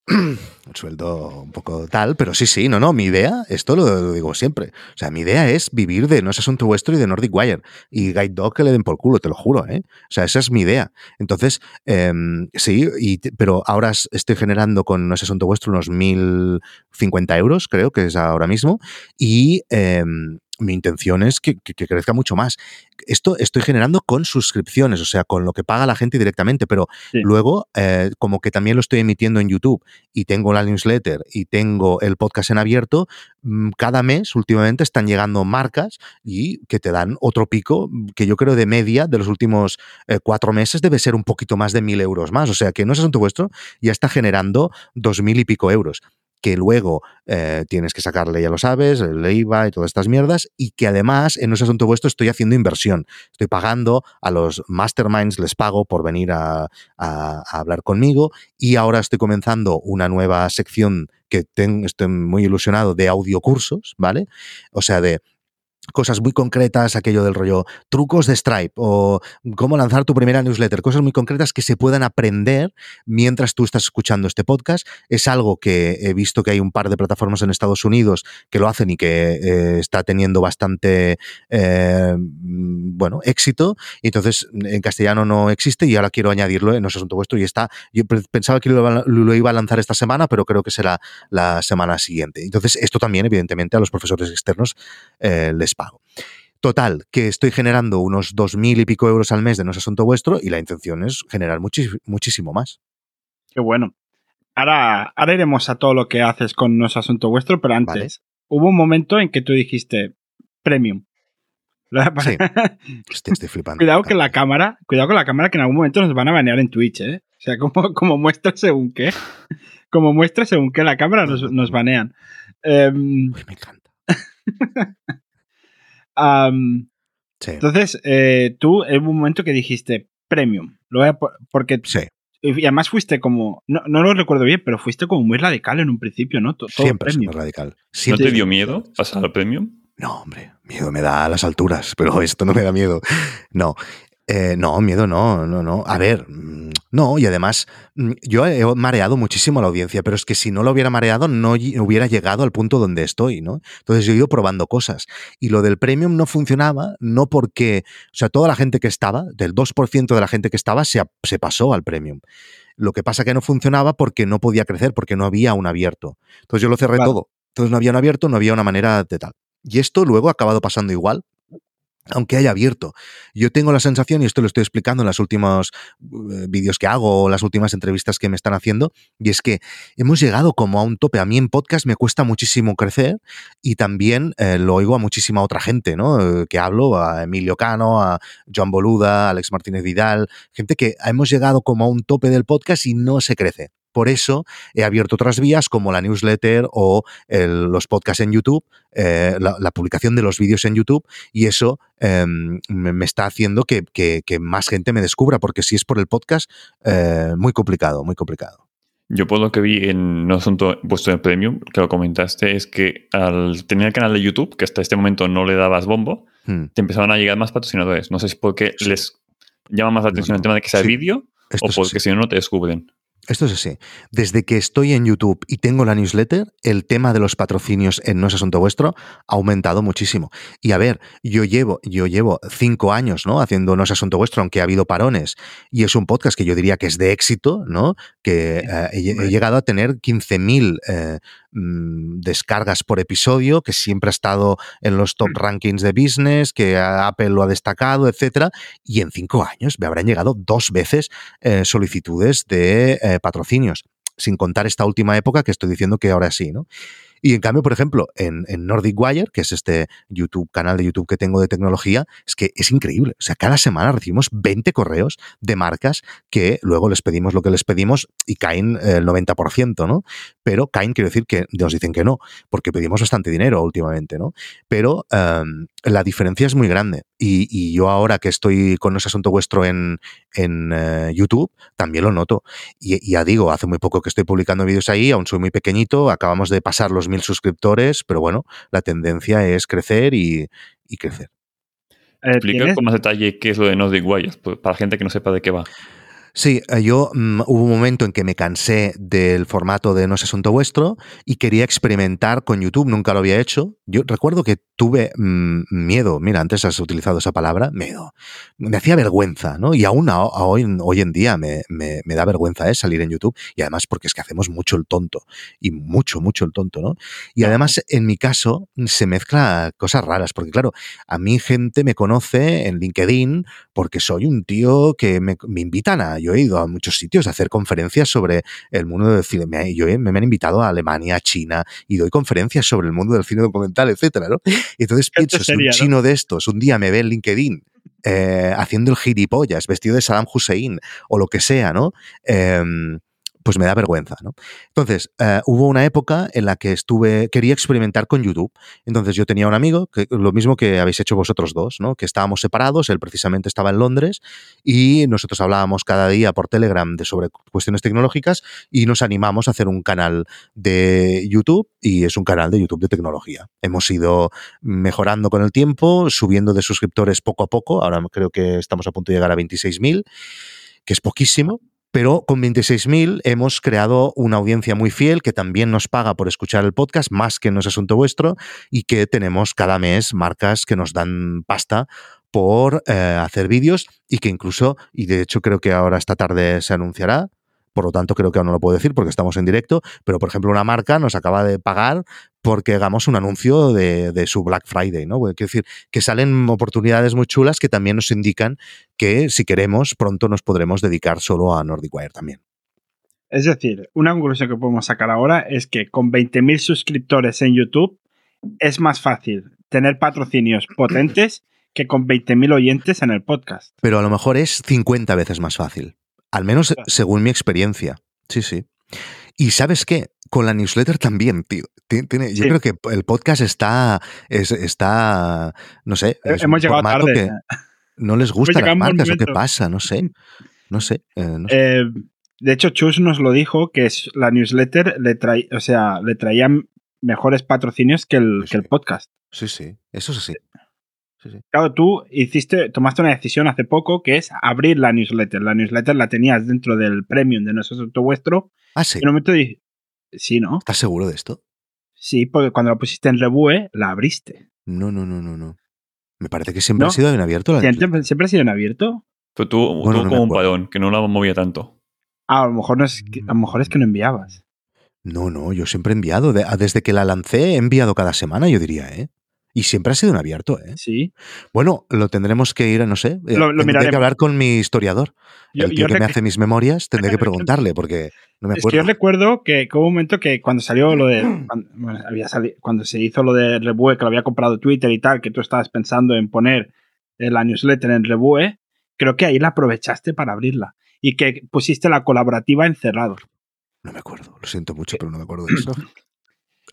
un sueldo un poco tal, pero sí, sí, no, no. Mi idea, esto lo, digo siempre. O sea, mi idea es vivir de No es asunto vuestro y de Nordic Wire. Y Guide Dog que le den por culo, te lo juro, ¿eh? O sea, esa es mi idea. Entonces, em, sí, y, pero ahora estoy generando con No es asunto vuestro unos 1.050 euros, creo que es ahora mismo. Y. Em, mi intención es que, crezca mucho más. Esto estoy generando con suscripciones, o sea, con lo que paga la gente directamente, pero luego, eh, como que también lo estoy emitiendo en YouTube y tengo la newsletter y tengo el podcast en abierto, mm, cada mes últimamente están llegando marcas y que te dan otro pico que yo creo de media de los últimos eh, cuatro meses debe ser un poquito más de mil euros más. O sea, que no es asunto vuestro, ya está generando dos mil y pico euros que luego eh, tienes que sacarle, ya lo sabes, el IVA y todas estas mierdas, y que además en ese asunto vuestro estoy haciendo inversión. Estoy pagando a los masterminds, les pago por venir a, hablar conmigo, y ahora estoy comenzando una nueva sección que estoy muy ilusionado de audiocursos, ¿vale? O sea, de cosas muy concretas, aquello del rollo trucos de Stripe o cómo lanzar tu primera newsletter, cosas muy concretas que se puedan aprender mientras tú estás escuchando este podcast. Es algo que he visto que hay un par de plataformas en Estados Unidos que lo hacen y que eh, está teniendo bastante, eh, bueno, éxito. Entonces en castellano no existe y ahora quiero añadirlo en nuestro asunto vuestro y está, yo pensaba que lo, iba a lanzar esta semana, pero creo que será la semana siguiente. Entonces esto también, evidentemente, a los profesores externos eh, les pago. Total, que estoy generando unos dos mil y pico euros al mes de No es Asunto Vuestro y la intención es generar muchísimo más. Qué bueno. Ahora, ahora iremos a todo lo que haces con No es Asunto Vuestro, pero antes, hubo un momento en que tú dijiste Premium. Sí. estoy flipando. cuidado que la cámara, cuidado con la cámara que en algún momento nos van a banear en Twitch, ¿eh? O sea, como, como muestra según qué. Como muestra según qué la cámara nos, nos banean. Em, me encanta. Entonces, eh, tú en un momento que dijiste premium. Lo voy a porque Sí. y además fuiste como no, no lo recuerdo bien, pero fuiste como muy radical en un principio, ¿no? To- Todo Siempre es premium. muy radical. ¿No te dio miedo pasar al premium? No, hombre, miedo me da a las alturas, pero esto no me da miedo. No, eh, no, miedo no, no, no. A ver, mm, no, y además mm, yo he mareado muchísimo a la audiencia, pero es que si no lo hubiera mareado no hubiera llegado al punto donde estoy, ¿no? Entonces yo he ido probando cosas. Y lo del premium no funcionaba, no porque, o sea, toda la gente que estaba, del 2% de la gente que estaba, se, se pasó al premium. Lo que pasa que no funcionaba porque no podía crecer, porque no había un abierto. Entonces yo lo cerré Claro. todo. Entonces no había un abierto, no había una manera de tal. Y esto luego ha acabado pasando igual, aunque haya abierto. Yo tengo la sensación, y esto lo estoy explicando en los últimos eh, vídeos que hago o las últimas entrevistas que me están haciendo, y es que hemos llegado como a un tope. A mí en podcast me cuesta muchísimo crecer y también eh, lo oigo a muchísima otra gente, ¿no? Eh, que hablo, a Emilio Cano, a Joan Boluda, a Alex Martínez Vidal, gente que hemos llegado como a un tope del podcast y no se crece. Por eso he abierto otras vías como la newsletter o el- los podcasts en YouTube, eh, la, la publicación de los vídeos en YouTube, y eso eh, me, me está haciendo que, que- que más gente me descubra, porque si es por el podcast, eh, muy complicado, muy complicado. Yo por lo que vi en un asunto puesto en premium, que lo comentaste, es que al tener el canal de YouTube, que hasta este momento no le dabas bombo, Hmm. te empezaban a llegar más patrocinadores. No sé si es porque Sí. les llama más la atención el tema de que sea Sí. vídeo o porque si no, no te descubren. Esto es así. Desde que estoy en YouTube y tengo la newsletter, el tema de los patrocinios en No es Asunto Vuestro ha aumentado muchísimo. Y a ver, yo llevo, yo llevo cinco años, ¿no? Haciendo No es Asunto Vuestro, aunque ha habido parones. Y es un podcast que yo diría que es de éxito, ¿no? Que eh, he, llegado a tener 15.000 eh, mm, descargas por episodio, que siempre ha estado en los top rankings de business, que Apple lo ha destacado, etcétera. Y en cinco años me habrán llegado dos veces eh, solicitudes de eh, patrocinios, sin contar esta última época que estoy diciendo que ahora sí, ¿no? Y en cambio, por ejemplo, en, en Nordic Wire, que es este YouTube, canal de YouTube que tengo de tecnología, es que es increíble. O sea, cada semana recibimos 20 correos de marcas que luego les pedimos lo que les pedimos y caen eh, el 90%, ¿no? Pero caen quiere decir que nos dicen que no, porque pedimos bastante dinero últimamente, ¿no? Pero um, la diferencia es muy grande. Y, y, yo ahora que estoy con ese asunto vuestro en, en uh, YouTube, también lo noto. Y, ya digo, hace muy poco que estoy publicando vídeos ahí, aún soy muy pequeñito, acabamos de pasar los mil suscriptores, pero bueno, la tendencia es crecer y, y crecer. Eh, Explica con más detalle qué es lo de Nordic Wires, pues, para la gente que no sepa de qué va. Sí, eh, yo mmm, hubo un momento en que me cansé del formato de No es asunto vuestro y quería experimentar con YouTube, nunca lo había hecho. Yo recuerdo que tuve mmm, miedo, mira, antes has utilizado esa palabra, miedo. Me hacía vergüenza, ¿no? Y aún a, a hoy, hoy, en día me, me, me da vergüenza ¿eh? salir en YouTube y además porque es que hacemos mucho el tonto y mucho, mucho el tonto, ¿no? Y además en mi caso se mezcla cosas raras porque claro, a mí gente me conoce en LinkedIn porque soy un tío que me, me invitan a yo he ido a muchos sitios a hacer conferencias sobre el mundo del cine. Me, yo, me, me, han invitado a Alemania, a China, y doy conferencias sobre el mundo del cine documental, etcétera, ¿no? Y entonces pienso, si un chino ¿no? de estos un día me ve en LinkedIn eh, haciendo el gilipollas, vestido de Saddam Hussein, o lo que sea, ¿no? Eh, pues me da vergüenza, ¿no? Entonces, uh, hubo una época en la que estuve, quería experimentar con YouTube. Entonces yo tenía un amigo, que, lo mismo que habéis hecho vosotros dos, ¿no? Que estábamos separados, él precisamente estaba en Londres y nosotros hablábamos cada día por Telegram de sobre cuestiones tecnológicas y nos animamos a hacer un canal de YouTube y es un canal de YouTube de tecnología. Hemos ido mejorando con el tiempo, subiendo de suscriptores poco a poco, ahora creo que estamos a punto de llegar a 26.000, que es poquísimo, pero con 26.000 hemos creado una audiencia muy fiel que también nos paga por escuchar el podcast, más que no es asunto vuestro, y que tenemos cada mes marcas que nos dan pasta por eh, hacer vídeos y que incluso, y de hecho creo que ahora esta tarde se anunciará, por lo tanto creo que aún no lo puedo decir porque estamos en directo, pero por ejemplo una marca nos acaba de pagar porque hagamos un anuncio de, de su Black Friday, ¿no? Quiero decir, que salen oportunidades muy chulas que también nos indican que si queremos pronto nos podremos dedicar solo a Nordic Wire también. Es decir, una conclusión que podemos sacar ahora es que con 20.000 suscriptores en YouTube es más fácil tener patrocinios potentes que con 20.000 oyentes en el podcast. Pero a lo mejor es 50 veces más fácil. Al menos según mi experiencia. Sí, sí. Y sabes qué? Con la newsletter también, tío. Tiene, yo creo que el podcast está, es, está, no sé. Hemos llegado tarde. Que, no les gustan las marcas o qué pasa, no sé. No sé. Eh, eh, de hecho, Chus nos lo dijo que es, la newsletter le trae, o sea, le traía mejores patrocinios que el, que el podcast. Sí, sí, eso es así. Claro, tú hiciste, tomaste una decisión hace poco que es abrir la newsletter. La newsletter la tenías dentro del premium de nuestro asunto vuestro. Ah, sí. En un momento sí, ¿no? ¿Estás seguro de esto? Sí, porque cuando la pusiste en Revue, la abriste. No, no, no, no, no. Me parece que siempre ha sido en abierto. La ¿Siempre, ¿Siempre ha sido en abierto? Pero tú, como un padón, que no la movía tanto. Ah, a lo mejor, no es que, a lo mejor es que no enviabas. No, no, yo siempre he enviado. Desde que la lancé he enviado cada semana, yo diría, ¿eh? Y siempre ha sido en abierto, ¿eh? Sí. Bueno, lo tendremos que ir, no sé. Eh, lo, tendré que hablar con mi historiador. el tío que me hace mis memorias, tendré que preguntarle porque no me acuerdo. Es que yo recuerdo que, hubo un momento que cuando salió lo de. Cuando, había cuando se hizo lo de Rebue, que lo había comprado Twitter y tal, que tú estabas pensando en poner la newsletter en Rebue, creo que ahí la aprovechaste para abrirla. Y que pusiste la colaborativa encerrado. No me acuerdo, lo siento mucho, pero no me acuerdo de eso.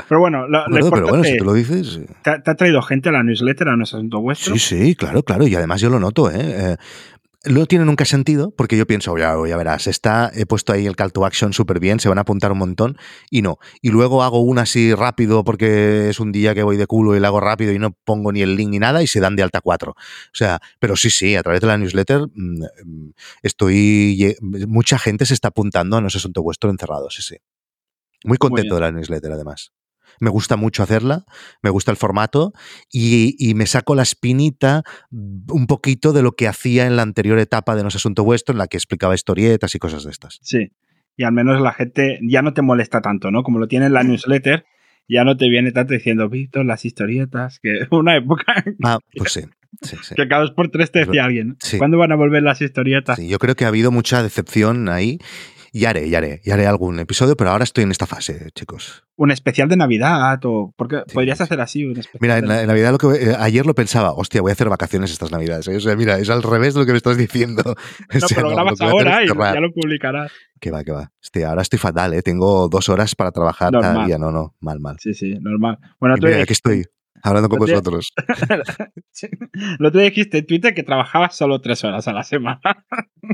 Pero bueno, lo, pero bueno, si tú lo dices. ¿te, ha traído gente a la newsletter, a nuestro asunto vuestro? Sí, sí, claro, claro. Y además yo lo noto, ¿eh? eh no tiene nunca sentido, porque yo pienso, ya, ya verás, está, he puesto ahí el call to action súper bien, se van a apuntar un montón, y no. Y luego hago una así rápido porque es un día que voy de culo y la hago rápido y no pongo ni el link ni nada y se dan de alta cuatro. O sea, pero sí, sí, a través de la newsletter mm, mm, estoy. Mucha gente se está apuntando a No asunto vuestro encerrado, sí, sí. Muy contento de la newsletter, además me gusta mucho hacerla, me gusta el formato y, me saco la espinita un poquito de lo que hacía en la anterior etapa de No es Asunto Vuestro, en la que explicaba historietas y cosas de estas. Sí, y al menos la gente ya no te molesta tanto, ¿no? Como lo tiene en la newsletter, ya no te viene tanto diciendo, Víctor, las historietas, que una época... Ah, pues sí. Que cada dos por tres te decía alguien. ¿Cuándo van a volver las historietas? Sí, yo creo que ha habido mucha decepción ahí y haré, ya haré, ya haré algún episodio, pero ahora estoy en esta fase, chicos. Un especial de Navidad o porque podrías hacer así un especial. Mira, en, Navidad lo que eh, ayer lo pensaba, hostia, voy a hacer vacaciones estas Navidades. ¿eh? O sea, mira, es al revés de lo que me estás diciendo. No, pero lo grabas ahora y ya lo publicarás. Que va, que va. Hostia, ahora estoy fatal, ¿eh? Tengo dos horas para trabajar cada día. No, no, mal, mal. Sí, sí, normal. Bueno, tú mira, aquí estoy hablando con vosotros. Lo tú dijiste en Twitter que trabajabas solo tres horas a la semana.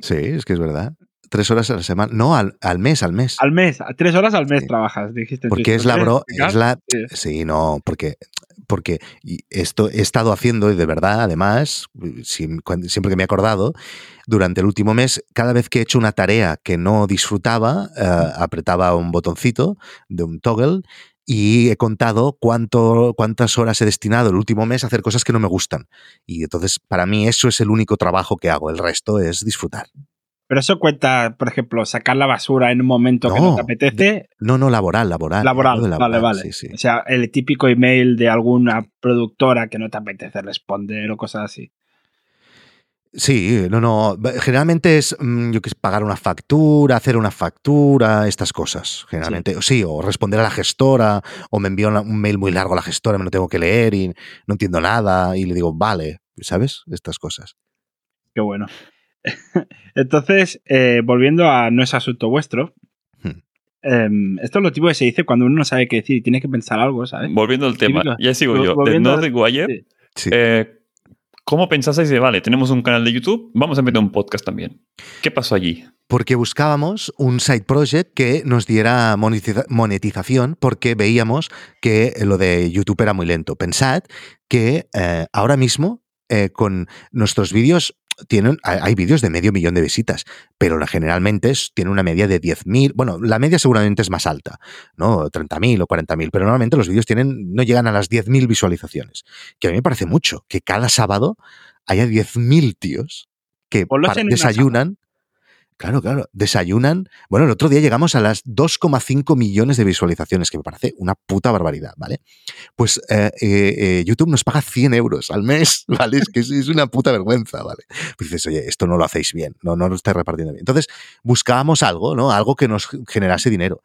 sí, es que es verdad. Tres horas a la semana. No, al, al mes, al mes. Al mes, tres horas al mes trabajas, dijiste. Porque es la bro, es la. Sí. no, porque porque esto he estado haciendo y de verdad, además, siempre que me he acordado, durante el último mes, cada vez que he hecho una tarea que no disfrutaba, eh, apretaba un botoncito de un toggle y he contado cuánto, cuántas horas he destinado el último mes a hacer cosas que no me gustan. Y entonces, para mí, eso es el único trabajo que hago. El resto es disfrutar. Pero eso cuenta, por ejemplo, sacar la basura en un momento que no te apetece. No, no, laboral, laboral. Laboral, vale, vale. O sea, el típico email de alguna productora que no te apetece responder o cosas así. Sí, no, no. Generalmente es, mm, yo que pagar una factura, hacer una factura, estas cosas. Generalmente, sí. o responder a la gestora, o me envío un mail muy largo a la gestora, me lo tengo que leer y no entiendo nada, y le digo, vale, ¿sabes? Estas cosas. Qué bueno. Entonces, eh, volviendo a no es asunto vuestro, hmm. em, esto es lo tipo que se dice cuando uno no sabe qué decir y tiene que pensar algo, ¿sabes? Volviendo al tema, ya sigo yo. De Nordic Wire, eh, ¿cómo pensasteis de, vale, tenemos un canal de YouTube, vamos a meter un podcast también? ¿Qué pasó allí? Porque buscábamos un side project que nos diera monetización porque veíamos que lo de YouTube era muy lento. Pensad que eh, ahora mismo con nuestros vídeos tienen, hay vídeos de medio millón de visitas, pero generalmente tiene una media de 10.000. Bueno, la media seguramente es más alta, ¿no? 30.000 o 40.000, pero normalmente los vídeos tienen, no llegan a las 10.000 visualizaciones, que a mí me parece mucho, que cada sábado haya 10.000 tíos que desayunan. Claro, claro. Desayunan. Bueno, el otro día llegamos a las 2,5 millones de visualizaciones, que me parece una puta barbaridad, ¿vale? Pues eh, eh, eh, YouTube nos paga 100 euros al mes, ¿vale? Es que es, una puta vergüenza, ¿vale? Pues dices, oye, esto no lo hacéis bien, no, no lo estáis repartiendo bien. Entonces, buscábamos algo, ¿no? Algo que nos generase dinero.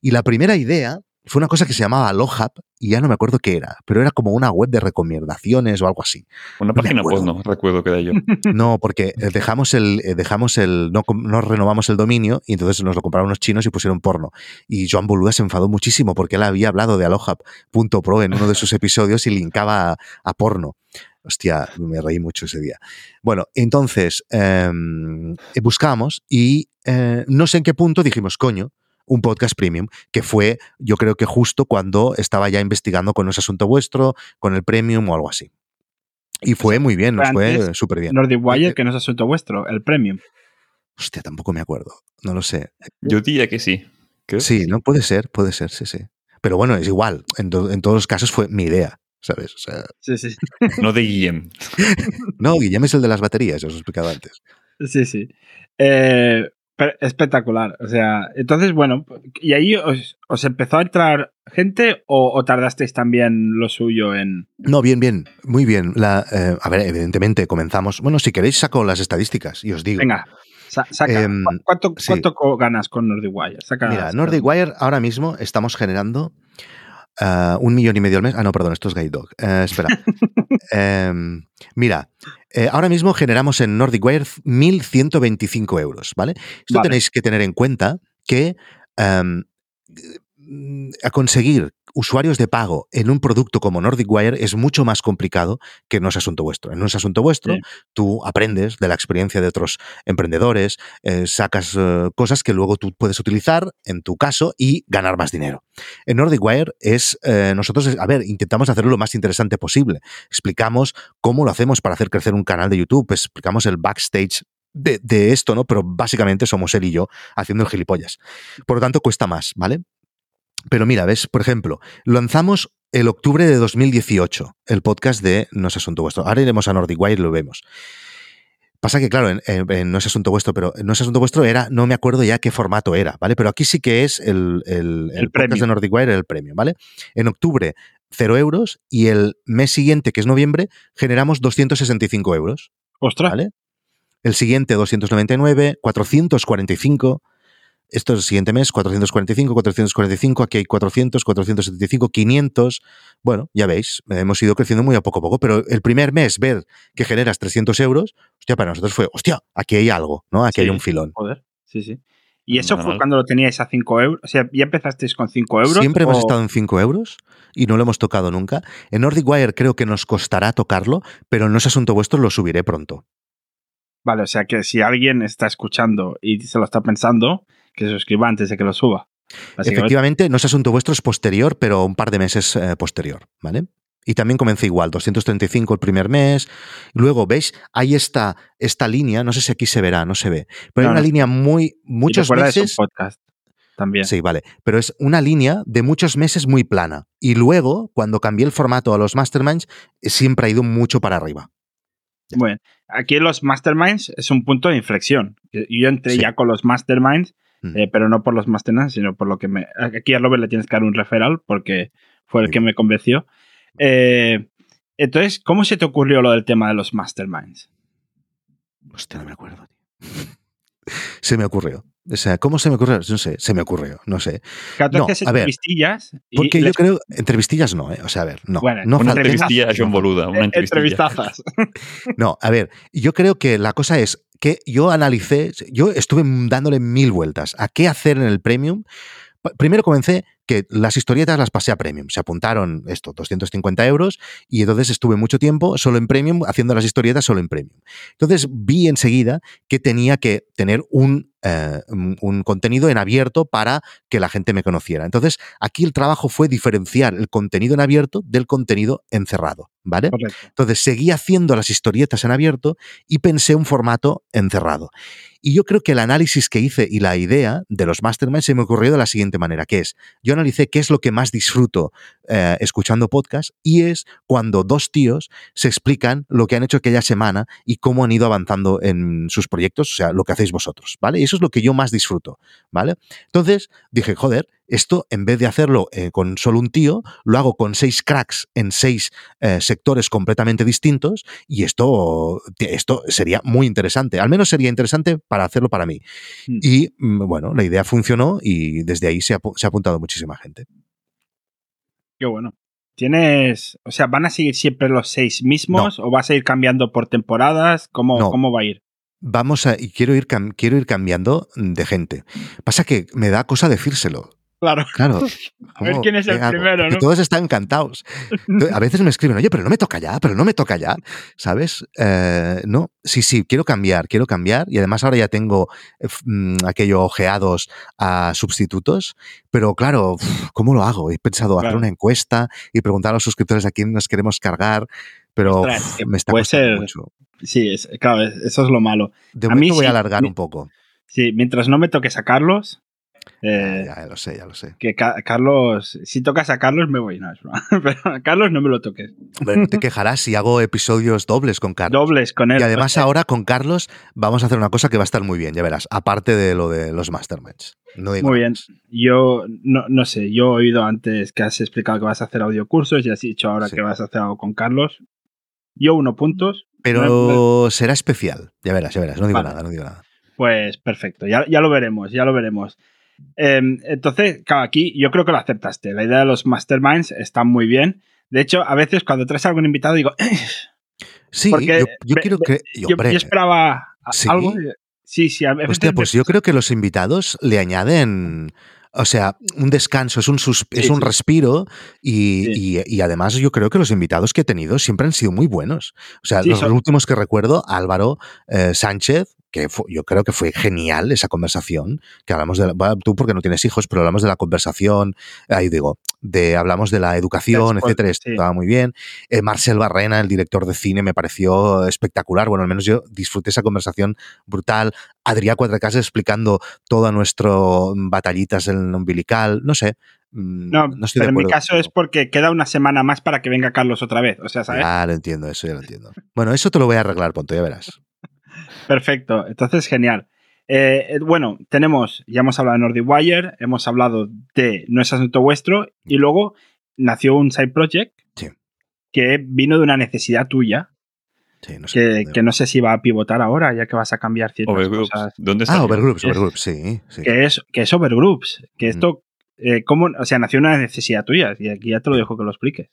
Y la primera idea fue una cosa que se llamaba Lohab y ya no me acuerdo qué era, pero era como una web de recomendaciones o algo así. Una página no recuerdo que era yo. No, porque eh, dejamos el, eh, dejamos el, no, no, renovamos el dominio y entonces nos lo compraron unos chinos y pusieron porno. Y Joan Boluda se enfadó muchísimo porque él había hablado de alohab.pro en uno de sus episodios y linkaba a, porno. Hostia, me reí mucho ese día. Bueno, entonces em, buscamos y eh, no sé en qué punto dijimos, coño, un podcast premium, que fue, yo creo que justo cuando estaba ya investigando con ese asunto vuestro, con el premium o algo así. Y fue muy bien, nos fue súper bien. Nordic Wire, que no es asunto vuestro, el premium. Hostia, tampoco me acuerdo. No lo sé. Yo diría que sí. sí, no puede ser, puede ser, sí, sí. Pero bueno, es igual. En, todos los casos fue mi idea, ¿sabes? sí, sí. no de Guillem. no, Guillem es el de las baterías, os he explicado antes. Sí, sí. Eh, espectacular. O sea, entonces, bueno, ¿y ahí os, empezó a entrar gente o, tardasteis también lo suyo en...? No, bien, bien, muy bien. La, eh, a ver, evidentemente comenzamos... Bueno, si queréis saco las estadísticas y os digo. Venga, saca. Em, ¿Cuánto, ganas con Nordic Wire? Mira, Nordic Wire ahora mismo estamos generando eh, un millón y medio al mes. Ah, no, perdón, esto es Guide Dog. Eh, espera. Em, mira, eh, ahora mismo generamos en Nordic Wire 1.125 euros, ¿vale? Esto tenéis que tener en cuenta que em, a conseguir usuarios de pago en un producto como Nordic Wire es mucho más complicado que no es asunto vuestro. En no es asunto vuestro, tú aprendes de la experiencia de otros emprendedores, eh, sacas eh, cosas que luego tú puedes utilizar en tu caso y ganar más dinero. En Nordic Wire es, eh, nosotros, a ver, intentamos hacerlo lo más interesante posible. Explicamos cómo lo hacemos para hacer crecer un canal de YouTube, explicamos el backstage de, de, esto, ¿no? Pero básicamente somos él y yo haciendo el gilipollas. Por lo tanto, cuesta más, ¿vale? Pero mira, ves, por ejemplo, lanzamos el octubre de 2018 el podcast de No es asunto vuestro. Ahora iremos a Nordic Wire y lo vemos. Pasa que, claro, en, No es asunto vuestro, pero No es asunto vuestro era, no me acuerdo ya qué formato era, ¿vale? Pero aquí sí que es el, el, podcast de Nordic Wire, el premio, ¿vale? En octubre, 0 euros y el mes siguiente, que es noviembre, generamos 265 euros. Ostras. ¿Vale? El siguiente, 299, 445. Esto es el siguiente mes, 445, 445, aquí hay 400, 475, 500. Bueno, ya veis, hemos ido creciendo muy a poco a poco, pero el primer mes ver que generas 300 euros, hostia, para nosotros fue, hostia, aquí hay algo, ¿no? Aquí hay un filón. Joder, sí, sí. ¿Y eso fue cuando lo teníais a 5 euros? O sea, ¿ya empezasteis con 5 euros? Siempre hemos estado en 5 euros y no lo hemos tocado nunca. En Nordic Wire creo que nos costará tocarlo, pero no es asunto vuestro, lo subiré pronto. Vale, o sea que si alguien está escuchando y se lo está pensando, que se suscriba antes de que lo suba. Efectivamente, no es asunto vuestro, es posterior, pero un par de meses eh, posterior, ¿vale? Y también comencé igual, 235 el primer mes. Luego, ¿veis? Hay esta, esta línea, no sé si aquí se verá, no se ve, pero hay una línea muy, muchos meses. podcast también. Sí, vale. Pero es una línea de muchos meses muy plana. Y luego, cuando cambié el formato a los masterminds, siempre ha ido mucho para arriba. Bueno, aquí en los masterminds es un punto de inflexión. Yo entré ya con los masterminds Mm. Eh, pero no por los masterminds, sino por lo que me... Aquí a Robert le tienes que dar un referral porque fue el que me convenció. Eh, entonces, ¿cómo se te ocurrió lo del tema de los masterminds? Hostia, no me acuerdo. se me ocurrió. O sea, ¿cómo se me ocurrió? No sé, se me ocurrió, no sé. no, a ver, entrevistillas. Porque yo creo, entrevistillas no, ¿eh? O sea, a ver, no. Bueno, no una entrevistilla John Boluda, una entrevistazas. no, a ver, yo creo que la cosa es que yo analicé, yo estuve dándole mil vueltas a qué hacer en el premium. Primero comencé que las historietas las pasé a Premium. Se apuntaron esto, 250 euros, y entonces estuve mucho tiempo solo en Premium, haciendo las historietas solo en Premium. Entonces vi enseguida que tenía que tener un, eh, un contenido en abierto para que la gente me conociera. Entonces aquí el trabajo fue diferenciar el contenido en abierto del contenido encerrado. ¿Vale? Entonces seguí haciendo las historietas en abierto y pensé un formato encerrado. Y yo creo que el análisis que hice y la idea de los masterminds se me ocurrió de la siguiente manera, que es, yo analicé qué es lo que más disfruto eh, escuchando podcast y es cuando dos tíos se explican lo que han hecho aquella semana y cómo han ido avanzando en sus proyectos, o sea, lo que hacéis vosotros, ¿vale? Y eso es lo que yo más disfruto, ¿vale? Entonces dije, joder, esto en vez de hacerlo eh, con solo un tío, lo hago con seis cracks en seis eh, sectores completamente distintos y esto, esto sería muy interesante, al menos sería interesante para hacerlo para mí. Hmm. Y mm, bueno, la idea funcionó y desde ahí se ha, se ha apuntado muchísima gente. Qué bueno. ¿Tienes, o sea, van a seguir siempre los seis mismos o vas a ir cambiando por temporadas? ¿Cómo, ¿cómo va a ir? Vamos a, y quiero ir, quiero ir cambiando de gente. Pasa que me da cosa decírselo. Claro. Claro. A ver quién es el primero, ¿no? Todos están encantados. A veces me escriben, oye, pero no me toca ya, pero no me toca ya, ¿sabes? Eh, no, sí, sí, quiero cambiar, quiero cambiar. Y además ahora ya tengo eh, mm, aquello ojeados a sustitutos, pero claro, ¿cómo lo hago? He pensado hacer una encuesta y preguntar a los suscriptores a quién nos queremos cargar, pero me está costando mucho. Sí, claro, eso es lo malo. De a mí voy a alargar un poco. Sí, mientras no me toque sacarlos, eh, ya, lo sé, ya lo sé. Que Carlos, si tocas a Carlos me voy, no es Pero a Carlos no me lo toques. te quejarás si hago episodios dobles con Carlos. Dobles con él. Y además ahora con Carlos vamos a hacer una cosa que va a estar muy bien, ya verás, aparte de lo de los masterminds. muy bien. Yo no, no, sé, yo he oído antes que has explicado que vas a hacer audiocursos y has dicho ahora que vas a hacer algo con Carlos. Yo uno puntos. Pero será especial, ya verás, ya verás, no digo nada, no digo nada. Pues perfecto, ya, ya lo veremos, ya lo veremos. Em, entonces, claro, aquí yo creo que lo aceptaste. La idea de los masterminds está muy bien. De hecho, a veces cuando traes a algún invitado digo, sí, yo, quiero que. Yo, esperaba algo. Sí, sí, a Hostia, pues yo creo que los invitados le añaden. O sea, un descanso, es un, es un respiro y, y, además yo creo que los invitados que he tenido siempre han sido muy buenos. O sea, los últimos que recuerdo, Álvaro eh, Sánchez, que yo creo que fue genial esa conversación, que hablamos de, tú porque no tienes hijos, pero hablamos de la conversación, ahí digo, de hablamos de la educación, etcétera, estaba muy bien. Eh, Marcel Barrena, el director de cine, me pareció espectacular, bueno, al menos yo disfruté esa conversación brutal. Adrián Cuatrecasas explicando toda nuestro batallitas en el umbilical, no sé, mm, no, no estoy pero en mi caso es porque queda una semana más para que venga Carlos otra vez. O sea, ¿sabes? Lo entiendo, eso ya lo entiendo. Bueno, eso te lo voy a arreglar, Ponto, ya verás. Perfecto, entonces genial. Eh, eh, bueno, tenemos, ya hemos hablado de Nordic Wire, hemos hablado de No es asunto vuestro y luego nació un side project que vino de una necesidad tuya. que, no sé si va a pivotar ahora, ya que vas a cambiar ciertas cosas. ¿Dónde está? Ah, Overgroups, Overgroups, sí, Que es, que es Overgroups. Que esto, eh, ¿cómo? O sea, nació una necesidad tuya. Y aquí ya te lo dejo que lo expliques.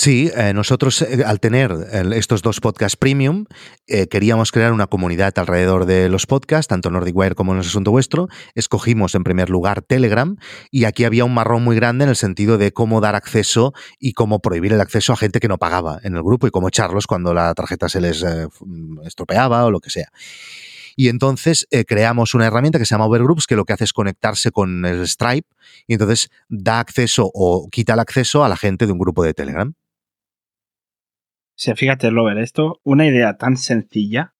Sí, eh, nosotros eh, al tener estos dos podcasts premium, eh, queríamos crear una comunidad alrededor de los podcasts, tanto Nordic Wire como en el asunto vuestro. Escogimos en primer lugar Telegram y aquí había un marrón muy grande en el sentido de cómo dar acceso y cómo prohibir el acceso a gente que no pagaba en el grupo y cómo echarlos cuando la tarjeta se les estropeaba o lo que sea. Y entonces creamos una herramienta que se llama Overgroups, que lo que hace es conectarse con el Stripe y entonces da acceso o quita el acceso a la gente de un grupo de Telegram. O fíjate, Lover, esto, una idea tan sencilla.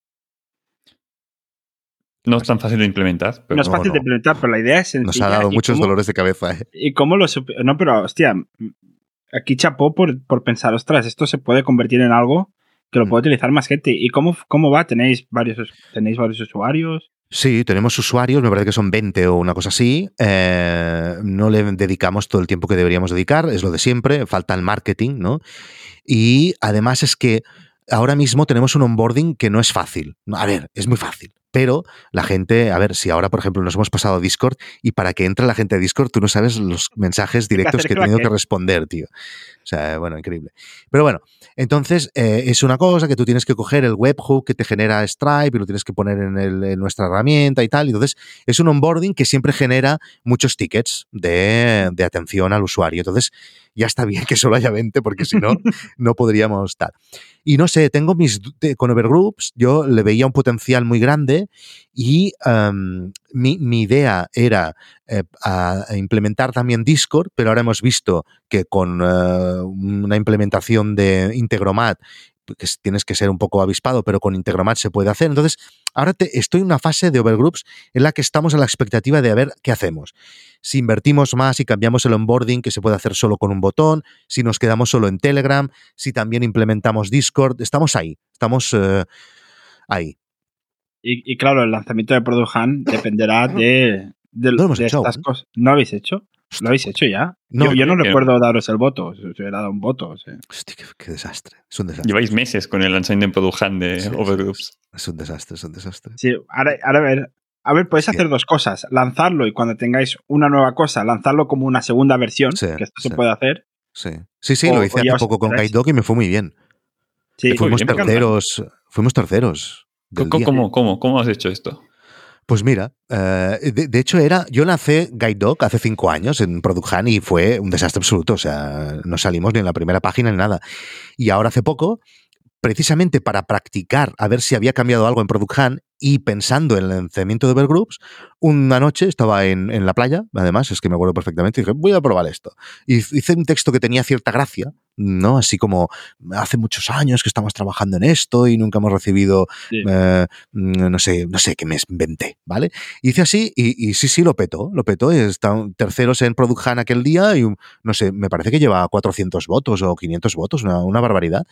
No es tan fácil de implementar. no es fácil de implementar, pero la idea es sencilla. Nos ha dado muchos dolores de cabeza. ¿eh? Y cómo lo... No, pero, hostia, aquí chapó por, por pensar, ostras, esto se puede convertir en algo que lo mm. puede utilizar más gente. ¿Y cómo, cómo va? ¿Tenéis varios, ¿Tenéis varios usuarios? Sí, tenemos usuarios, me parece que son 20 o una cosa así. Eh, no le dedicamos todo el tiempo que deberíamos dedicar, es lo de siempre, falta el marketing, ¿no? Y además es que ahora mismo tenemos un onboarding que no es fácil. A ver, es muy fácil. Pero la gente, a ver, si ahora, por ejemplo, nos hemos pasado a Discord y para que entre la gente a Discord, tú no sabes los mensajes directos que he tenido que responder, tío. O sea, bueno, increíble. Pero bueno, entonces eh, es una cosa que tú tienes que coger el webhook que te genera Stripe y lo tienes que poner en, nuestra herramienta y tal. entonces es un onboarding que siempre genera muchos tickets de, de atención al usuario. Entonces, ya está bien que solo haya 20 porque si no, no podríamos estar. Y no sé, tengo mis, con Overgroups, yo le veía un potencial muy grande y mi, idea era eh, implementar también Discord, pero ahora hemos visto que con eh, una implementación de Integromat que tienes que ser un poco avispado, pero con Integromat se puede hacer. Entonces, ahora estoy en una fase de overgroups en la que estamos a la expectativa de a ver qué hacemos. Si invertimos más y cambiamos el onboarding, que se puede hacer solo con un botón, si nos quedamos solo en Telegram, si también implementamos Discord, estamos ahí, estamos eh, ahí. Y, claro, el lanzamiento de Product Hunt dependerá de, de, estas cosas. ¿No habéis hecho? ¿Lo habéis hecho ya? No, yo, no recuerdo daros el voto. Os hubiera dado un voto. Hostia, qué, desastre. Es un desastre. Lleváis meses con el lanzamiento de Product Hunt de Overgroups. Es un desastre, es un desastre. Sí, ahora, a ver. A ver, podéis hacer dos cosas. Lanzarlo y cuando tengáis una nueva cosa, lanzarlo como una segunda versión, que esto se puede hacer. Sí, sí, sí lo hice hace poco con Kaido y me fue muy bien. Sí, fuimos terceros. Fuimos terceros. ¿Cómo, ¿Cómo, ¿Cómo has hecho esto? Pues mira, eh, de, hecho era, yo nací Guide Dog hace cinco años en Product Hunt y fue un desastre absoluto, o sea, no salimos ni en la primera página ni nada. Y ahora hace poco, precisamente para practicar a ver si había cambiado algo en Product Hunt, y pensando en el lanzamiento de Overgroups, una noche estaba en, en, la playa, además, es que me acuerdo perfectamente, y dije, voy a probar esto. Y hice un texto que tenía cierta gracia, ¿no? Así como, hace muchos años que estamos trabajando en esto y nunca hemos recibido, eh, no sé, no sé, qué me inventé, ¿vale? Hice así y, sí, sí, lo petó, lo petó. Están terceros en Product Hunt aquel día y, no sé, me parece que lleva 400 votos o 500 votos, una, una barbaridad.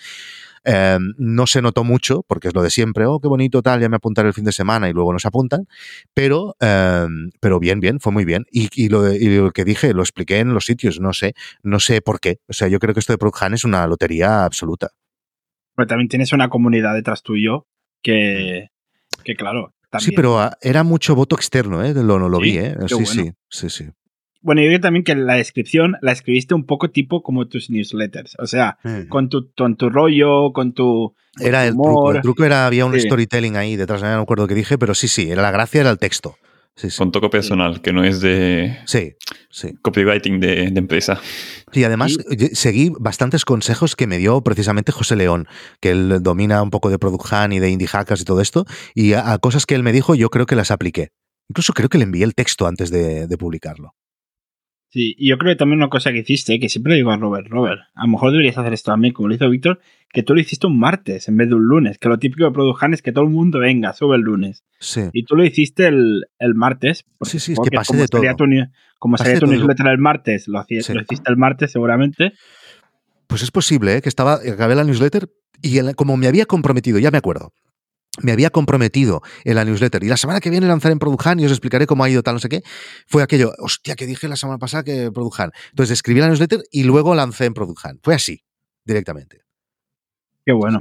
Em, no se notó mucho, porque es lo de siempre, oh, qué bonito tal, ya me apuntaré el fin de semana y luego nos apuntan, pero, em, pero bien, bien, fue muy bien. Y, lo lo que dije, lo expliqué en los sitios, no sé, no sé por qué. O sea, yo creo que esto de Product es una lotería absoluta. Pero también tienes una comunidad detrás tuyo que, que claro. Sí, pero ah, era mucho voto externo, ¿eh? Lo, lo, lo vi, ¿eh? Sí, sí, sí, sí. Bueno, yo creo también que la descripción la escribiste un poco tipo como tus newsletters. O sea, con, tu, con tu rollo, con tu. era el truco. El truco era, había un storytelling ahí detrás, no me acuerdo qué dije, pero sí, sí, era la gracia era el texto. Con toco personal, que no es de. Sí, sí. Copywriting de, empresa. Sí, además seguí bastantes consejos que me dio precisamente José León, que él domina un poco de Product Hunt y de Indie Hackers y todo esto, y a, cosas que él me dijo yo creo que las apliqué. Incluso creo que le envié el texto antes de publicarlo. Sí, y yo creo que también una cosa que hiciste, que siempre digo a Robert, Robert, a lo mejor deberías hacer esto también, como lo hizo Víctor, que tú lo hiciste un martes en vez de un lunes, que lo típico de Product es que todo el mundo venga, sube el lunes. Sí. Y tú lo hiciste el, el martes. Sí, sí, es que pasé de todo. como salía tu newsletter el martes, lo, hacías, lo hiciste el martes seguramente. Pues es posible, ¿eh? que estaba, acabé la newsletter y como me había comprometido, ya me acuerdo, me había comprometido en la newsletter y la semana que viene lanzaré en Product y os explicaré cómo ha ido tal, no sé qué, fue aquello, hostia, que dije la semana pasada que Product Entonces escribí la newsletter y luego lancé en Product Fue así, directamente. Qué bueno.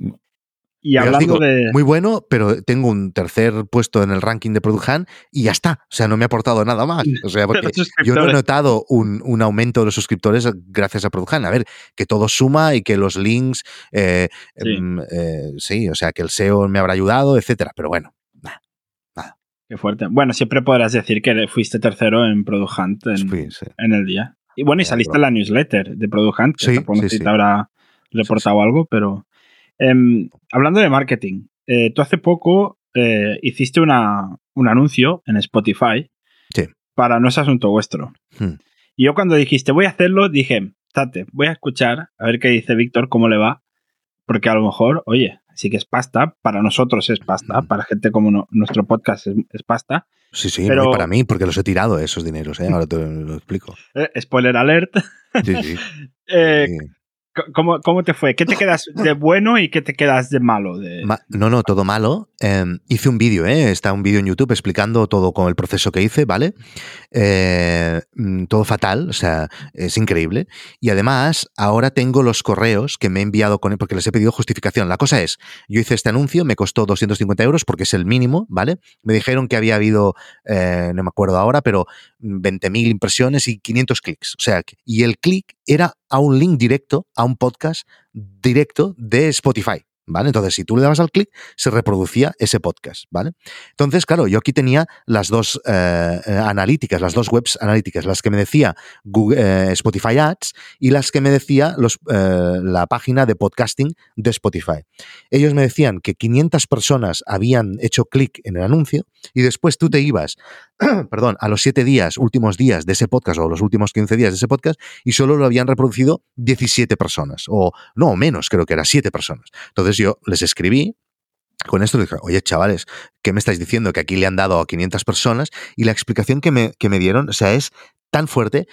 Y hablando de. Muy bueno, pero tengo un tercer puesto en el ranking de Product Hunt y ya está. O sea, no me ha aportado nada más. O sea, porque yo no he notado un, aumento de los suscriptores gracias a Product Hunt. A ver, que todo suma y que los links. Eh, em, eh, sí. o sea, que el SEO me habrá ayudado, etcétera. Pero bueno, nada. nada. Qué fuerte. Bueno, siempre podrás decir que fuiste tercero en Product Hunt en, el día. Y bueno, y saliste en la newsletter de Product Hunt, que sí, sí, te habrá reportado algo, pero. Em, hablando de marketing, eh, tú hace poco eh, hiciste una, un anuncio en Spotify para No es asunto vuestro. Hmm. Y yo cuando dijiste voy a hacerlo, dije, tate, voy a escuchar a ver qué dice Víctor, cómo le va, porque a lo mejor, oye, sí que es pasta, para nosotros es pasta, hmm. para gente como nuestro podcast es, pasta. Sí, sí, pero para mí, porque los he tirado esos dineros, ¿eh? ahora te lo explico. spoiler alert. Sí, sí. ¿Cómo, ¿Cómo, te fue? ¿Qué te quedas de bueno y qué te quedas de malo? De... no, no, todo malo. Em, hice un vídeo, ¿eh? está un vídeo en YouTube explicando todo con el proceso que hice, ¿vale? Eh, mm, todo fatal, o sea, es increíble. Y además, ahora tengo los correos que me he enviado con él porque les he pedido justificación. La cosa es, yo hice este anuncio, me costó 250 euros porque es el mínimo, ¿vale? Me dijeron que había habido, eh, no me acuerdo ahora, pero 20.000 impresiones y 500 clics. O sea, y el clic era a un link directo, a un podcast directo de Spotify. ¿Vale? Entonces, si tú le dabas al clic, se reproducía ese podcast, ¿vale? Entonces, claro, yo aquí tenía las dos eh, eh, analíticas, las dos webs analíticas, las que me decía eh, Spotify Ads y las que me decía la página de podcasting de Spotify. Ellos me decían que 500 personas habían hecho clic en el anuncio y después tú te ibas, perdón, a los 7 días, últimos días de ese podcast o los últimos 15 días de ese podcast y solo lo habían reproducido 17 personas o no, menos, creo que era 7 personas. Entonces, yo les escribí con esto dije, oye, chavales, ¿qué me estáis diciendo? Que aquí le han dado a 500 personas y la explicación que me, que me dieron, o sea, es tan fuerte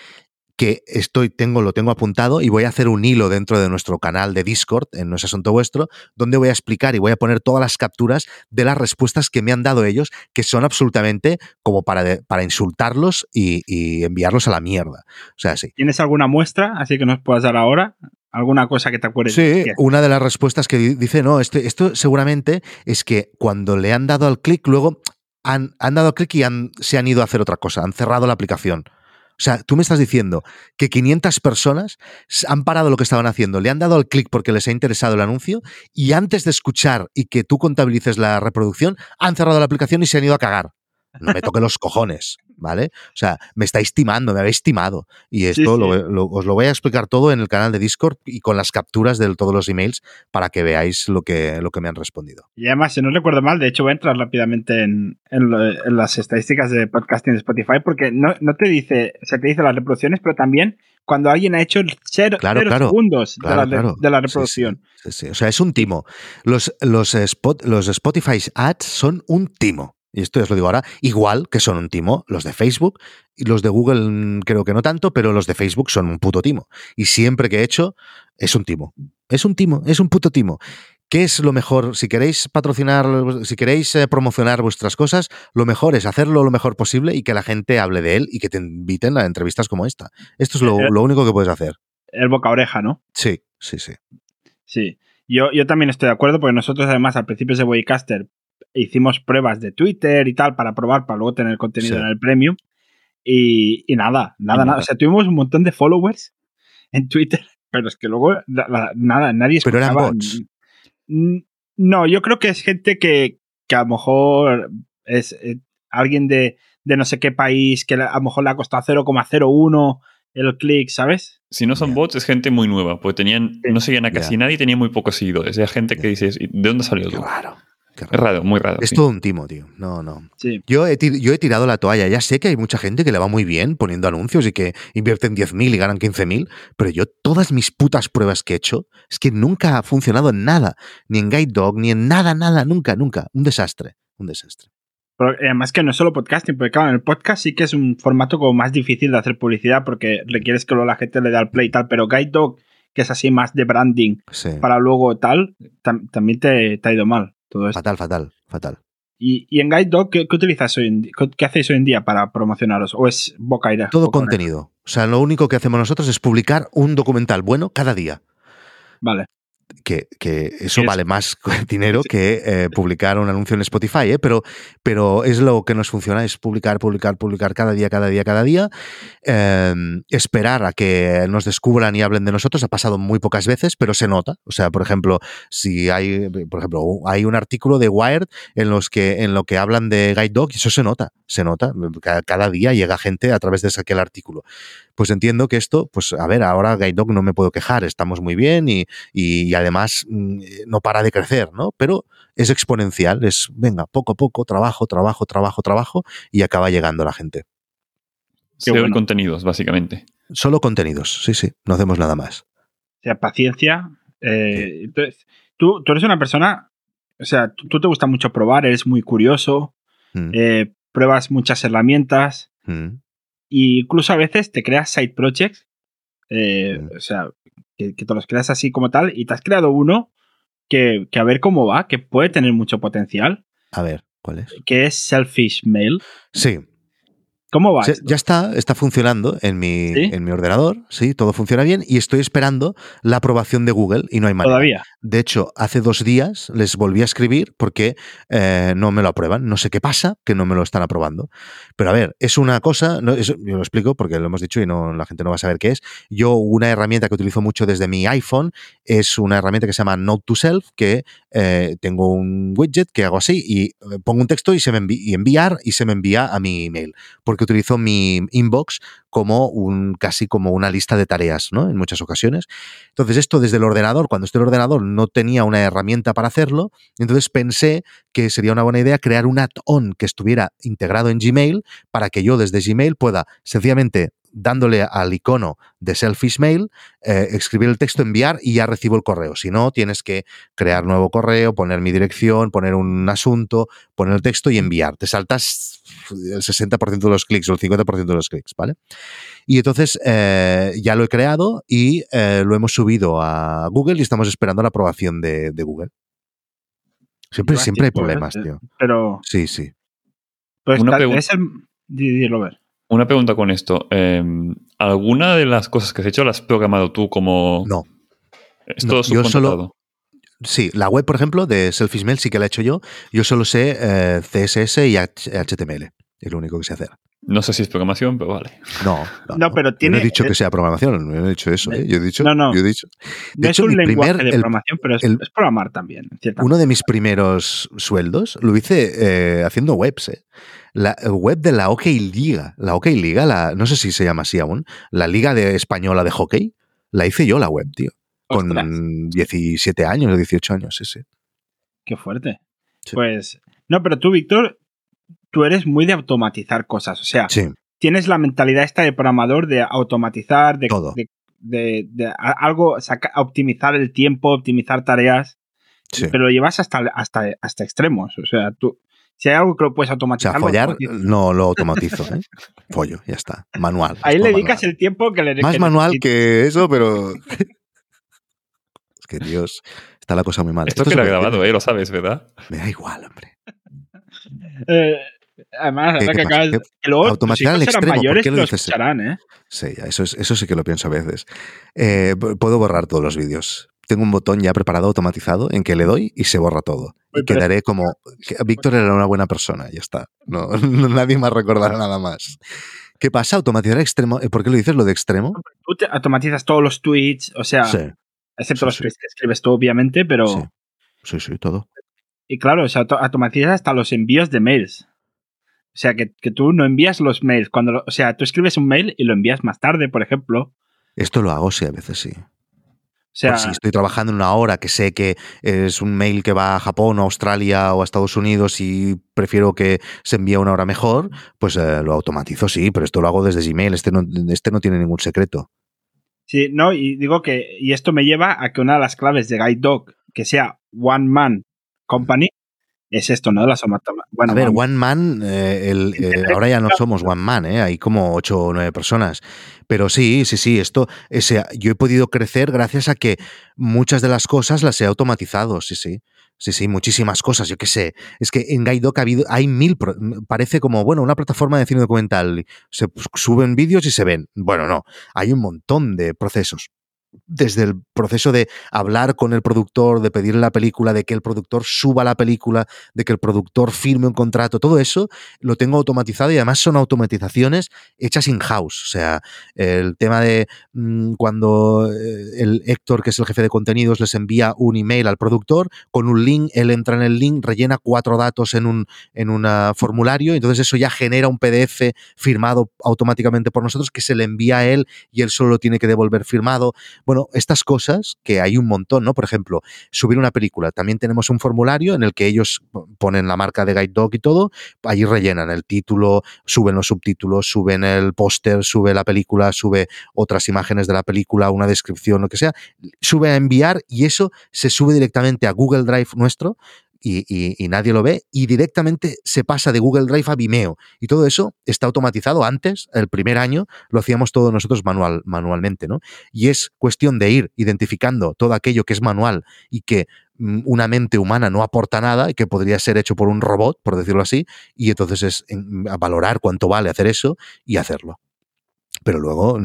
que estoy, tengo, lo tengo apuntado y voy a hacer un hilo dentro de nuestro canal de Discord, en No es Asunto Vuestro, donde voy a explicar y voy a poner todas las capturas de las respuestas que me han dado ellos, que son absolutamente como para, para insultarlos y, y, enviarlos a la mierda. O sea, sí. ¿Tienes alguna muestra así que nos puedas dar ahora? ¿Alguna cosa que te acuerdes? Sí, una de las respuestas que dice, no, esto, esto seguramente es que cuando le han dado al clic, luego han, han dado clic y han, se han ido a hacer otra cosa, han cerrado la aplicación. O sea, tú me estás diciendo que 500 personas han parado lo que estaban haciendo, le han dado al clic porque les ha interesado el anuncio y antes de escuchar y que tú contabilices la reproducción, han cerrado la aplicación y se han ido a cagar. no me toque los cojones, ¿vale? O sea, me estáis timando, me habéis timado. Y esto os lo voy a explicar todo en el canal de Discord y con las capturas de todos los emails para que veáis lo que, lo que me han respondido. Y además, si no recuerdo mal, de hecho voy a entrar rápidamente en, las estadísticas de podcasting de Spotify porque no, no te dice, se te dice las reproducciones, pero también cuando alguien ha hecho cero, claro, segundos de, la, de, la, reproducción. Sí, O sea, es un timo. Los, los, spot, los Spotify ads son un timo. Y esto os lo digo ahora, igual que son un timo los de Facebook y los de Google creo que no tanto, pero los de Facebook son un puto timo. Y siempre que he hecho es un timo. Es un timo, es un puto timo. ¿Qué es lo mejor? Si queréis patrocinar, si queréis eh, promocionar vuestras cosas, lo mejor es hacerlo lo mejor posible y que la gente hable de él y que te inviten a entrevistas como esta. Esto es lo, eh, único que puedes hacer. El boca oreja, ¿no? Sí, sí, sí. Sí. Yo, yo también estoy de acuerdo porque nosotros además al principio de Waycaster hicimos pruebas de Twitter y tal para probar, para luego tener contenido en el premium. Y, nada, nada, nada. O sea, tuvimos un montón de followers en Twitter, pero es que luego nada, nadie Pero eran bots. No, yo creo que es gente que, a lo mejor es eh, alguien de, no sé qué país que a lo mejor le ha costado 0,01 el clic, ¿sabes? Si no son bots, es gente muy nueva, porque tenían, no seguían a casi nadie y tenían muy pocos seguidores. Hay gente que dices, ¿de dónde salió tú? Claro. Es raro, muy raro. Es todo un timo, tío. No, no. Yo, he yo he tirado la toalla. Ya sé que hay mucha gente que le va muy bien poniendo anuncios y que invierten 10.000 y ganan 15.000, pero yo todas mis putas pruebas que he hecho es que nunca ha funcionado en nada. Ni en Guide Dog, ni en nada, nada, nunca, nunca. Un desastre. Un desastre. Pero además que no es solo podcasting, porque claro, en el podcast sí que es un formato como más difícil de hacer publicidad porque requieres que la gente le dé al play y tal, pero Guide Dog, que es así más de branding para luego tal, también te ha ido mal. Fatal, fatal, fatal. ¿Y, en Guide Dog qué, utilizas hoy en qué hacéis hoy en día para promocionaros? ¿O es bocaira? Todo contenido. O sea, lo único que hacemos nosotros es publicar un documental bueno cada día. Vale que, eso vale más dinero que eh, publicar un anuncio en Spotify, ¿eh? pero, pero es lo que nos funciona, es publicar, publicar, publicar cada día, cada día, cada día, em, esperar a que nos descubran y hablen de nosotros, ha pasado muy pocas veces, pero se nota, o sea, por ejemplo, si hay, por ejemplo, hay un artículo de Wired en los que, en lo que hablan de Guide Dog, y eso se nota, se nota, cada, día llega gente a través de aquel artículo pues entiendo que esto, pues a ver, ahora Guide Dog no me puedo quejar, estamos muy bien y, y, además mm, no para de crecer, ¿no? Pero es exponencial, es, venga, poco a poco, trabajo, trabajo, trabajo, trabajo y acaba llegando la gente. SEO contenidos, básicamente. Solo contenidos, sí, sí, no hacemos nada más. O sea, paciencia. Eh, entonces, tú, tú, eres una persona, o sea, tú, te gusta mucho probar, eres muy curioso, mm. eh, pruebas muchas herramientas. Mm. Y incluso a veces te creas side projects, eh, o sea, que, te los creas así como tal, y te has creado uno que, que, a ver cómo va, que puede tener mucho potencial. A ver, ¿cuál es? Que es Selfish Mail. Sí, ¿Cómo va? Ya está, está funcionando en mi, en mi ordenador, sí, todo funciona bien y estoy esperando la aprobación de Google y no hay manera. Todavía. De hecho, hace dos días les volví a escribir porque eh, no me lo aprueban. No sé qué pasa, que no me lo están aprobando. Pero a ver, es una cosa, no, yo lo explico porque lo hemos dicho y no, la gente no va a saber qué es. Yo, una herramienta que utilizo mucho desde mi iPhone es una herramienta que se llama Note to Self, que eh, tengo un widget que hago así y eh, pongo un texto y se me y enviar y se me envía a mi email. Porque utilizo mi inbox como un casi como una lista de tareas, ¿no? En muchas ocasiones. Entonces, esto desde el ordenador, cuando estoy en el ordenador no tenía una herramienta para hacerlo, entonces pensé que sería una buena idea crear un add-on que estuviera integrado en Gmail para que yo desde Gmail pueda sencillamente dándole al icono de Selfish Mail, eh, escribir el texto, enviar y ya recibo el correo. Si no, tienes que crear nuevo correo, poner mi dirección, poner un asunto, poner el texto y enviar. Te saltas el 60% de los clics o el 50% de los clics, ¿vale? Y entonces eh, ya lo he creado y eh, lo hemos subido a Google y estamos esperando la aprobación de, Google. Siempre, siempre hay problemas, tío. Pero. Sí, sí. Pues Una es el. Una pregunta con esto. Em, ¿Alguna de las cosas que has hecho las has programado tú como.? No. ¿Es todo yo solo, Sí, la web, por ejemplo, de Selfish Mail sí que la he hecho yo. Yo solo sé eh, CSS y HTML. Es lo único que sé hacer. No sé si es programación, pero vale. No, no, pero tiene. No he dicho que sea programación, no he dicho eso. ¿eh? Yo he dicho. No, no. Yo he dicho. De hecho, es un lenguaje de programación, pero es, programar también. uno de mis primeros sueldos lo hice eh, haciendo webs. La web de la OK Liga. La OK Liga, la, no sé si se llama así aún, la Liga de Española de Hockey, la hice yo la web, tío. Con 17 años o 18 años, sí, sí. Qué fuerte. Pues, no, pero tú, Víctor, tú eres muy de automatizar cosas. O sea, tienes la mentalidad esta de programador de automatizar, de, Todo. de, algo, optimizar el tiempo, optimizar tareas. Pero lo llevas hasta, hasta, hasta extremos. O sea, tú, si hay algo que lo puedes automatizar. O sea, follar no lo automatizo, ¿eh? Follo, ya está. Manual. Ahí le dedicas el tiempo que le Más manual que eso, pero. es que Dios, está la cosa muy mal. Esto, Esto queda grabado, ¿eh? Lo sabes, ¿verdad? Me da igual, hombre. eh, además, que, acabas, que luego automatizar al extremo, mayores lo, escucharán, ¿eh? Sí, eso, es, eso sí que lo pienso a veces. Eh, puedo borrar todos los vídeos tengo un botón ya preparado, automatizado, en que le doy y se borra todo. Y quedaré como, Víctor era una buena persona, ya está. No, nadie más recordará nada más. ¿Qué pasa? Automatizar extremo. ¿Por qué lo dices lo de extremo? Tú te automatizas todos los tweets, o sea, excepto los tweets que escribes tú, obviamente, pero. Sí. sí, todo. Y claro, o sea, automatizas hasta los envíos de mails. O sea, que, que, tú no envías los mails. Cuando o sea, tú escribes un mail y lo envías más tarde, por ejemplo. Esto lo hago, sí, a veces sí. O sea, si estoy trabajando en una hora que sé que es un mail que va a Japón, o a Australia o a Estados Unidos y prefiero que se envíe una hora mejor, pues eh, lo automatizo, sí, pero esto lo hago desde Gmail, este no, este no tiene ningún secreto. Sí, no, y digo que, y esto me lleva a que una de las claves de Guide Dog, que sea One Man Company, es esto, ¿no? Las bueno, a ver, One Man, eh, el, eh, ahora ya no somos One Man, ¿eh? hay como ocho o nueve personas. Pero sí, sí, sí, esto, ese, yo he podido crecer gracias a que muchas de las cosas las he automatizado, sí, sí. Sí, sí, muchísimas cosas, yo qué sé. Es que en Guidoc ha habido, hay mil, parece como, bueno, una plataforma de cine documental. Se suben vídeos y se ven. Bueno, no, hay un montón de procesos desde el proceso de hablar con el productor, de pedirle la película, de que el productor suba la película, de que el productor firme un contrato, todo eso lo tengo automatizado y además son automatizaciones hechas in-house. O sea, el tema de mm, cuando eh, el Héctor, que es el jefe de contenidos, les envía un email al productor con un link, él entra en el link, rellena cuatro datos en un en un formulario, entonces eso ya genera un PDF firmado automáticamente por nosotros que se le envía a él y él solo lo tiene que devolver firmado. Bueno, estas cosas que hay un montón, ¿no? Por ejemplo, subir una película. También tenemos un formulario en el que ellos ponen la marca de Guide Dog y todo, allí rellenan el título, suben los subtítulos, suben el póster, sube la película, sube otras imágenes de la película, una descripción, lo que sea, sube a enviar y eso se sube directamente a Google Drive nuestro y, nadie lo ve y directamente se pasa de Google Drive a Vimeo. Y todo eso está automatizado. Antes, el primer año, lo hacíamos todos nosotros manual, manualmente, ¿no? Y es cuestión de ir identificando todo aquello que es manual y que mm, una mente humana no aporta nada y que podría ser hecho por un robot, por decirlo así, y entonces es valorar cuánto vale hacer eso y hacerlo. Pero luego,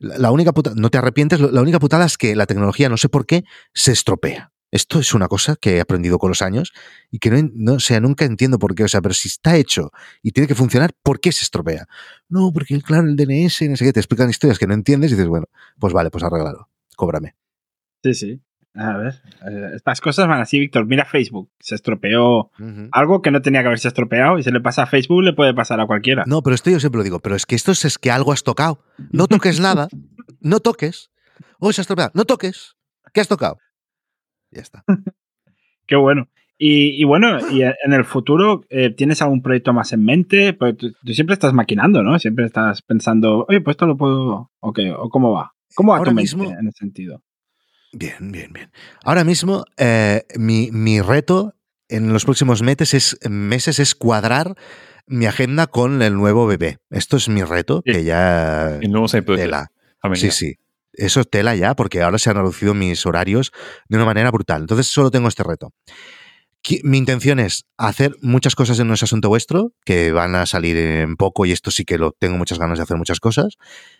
la única no te arrepientes, la única putada es que la tecnología, no sé por qué, se estropea. Esto es una cosa que he aprendido con los años y que no, no, sea, nunca entiendo por qué. O sea, pero si está hecho y tiene que funcionar, ¿por qué se estropea? No, porque claro, el DNS, no sé qué, te explican historias que no entiendes y dices, bueno, pues vale, pues arreglalo, cóbrame. Sí, sí. A ver, eh, estas cosas van así, Víctor. Mira Facebook, se estropeó algo que no tenía que haberse estropeado y se le pasa a Facebook, le puede pasar a cualquiera. No, pero esto yo siempre lo digo, pero es que esto es, que algo has tocado. No toques nada, no toques. Oh, se ha estropeado, no toques. ¿Qué has tocado? Ya está. Qué bueno. Y, bueno, y en el futuro, eh, ¿tienes algún proyecto más en mente? Pues tú, siempre estás maquinando, ¿no? Siempre estás pensando, oye, pues esto lo puedo. ¿O ¿O cómo va? ¿Cómo va Ahora mismo, en ese sentido? Bien, bien, bien. Ahora mismo, eh, mi, reto en los próximos meses es, meses es cuadrar mi agenda con el nuevo bebé. Esto es mi reto, que ya. El nuevo Sí, sí eso es tela ya, porque ahora se han reducido mis horarios de una manera brutal. Entonces solo tengo este reto. Mi intención es hacer muchas cosas en nuestro asunto vuestro, que van a salir en poco, y esto sí que lo tengo muchas ganas de hacer muchas cosas,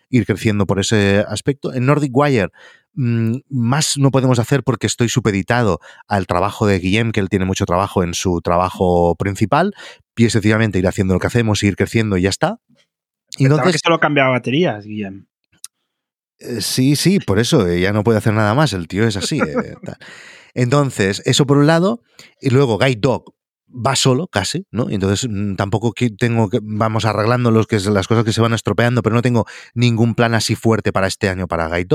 ir creciendo por ese aspecto. En Nordic Wire, mm, más no podemos hacer porque estoy supeditado al trabajo de Guillem, que él tiene mucho trabajo en su trabajo principal, y sencillamente ir haciendo lo que hacemos, ir creciendo y ya está. Y entonces, que solo cambiaba baterías, Guillem. Eh, sí, sí, por eso ya no puede hacer nada más, el tío es así. Eh, Entonces, eso por un lado, y luego Guide Dog. va solo casi, ¿no? Y entonces mm, tampoco tengo que, vamos arreglando los que, las cosas que se van estropeando, pero no tengo ningún plan así fuerte para este año para Guide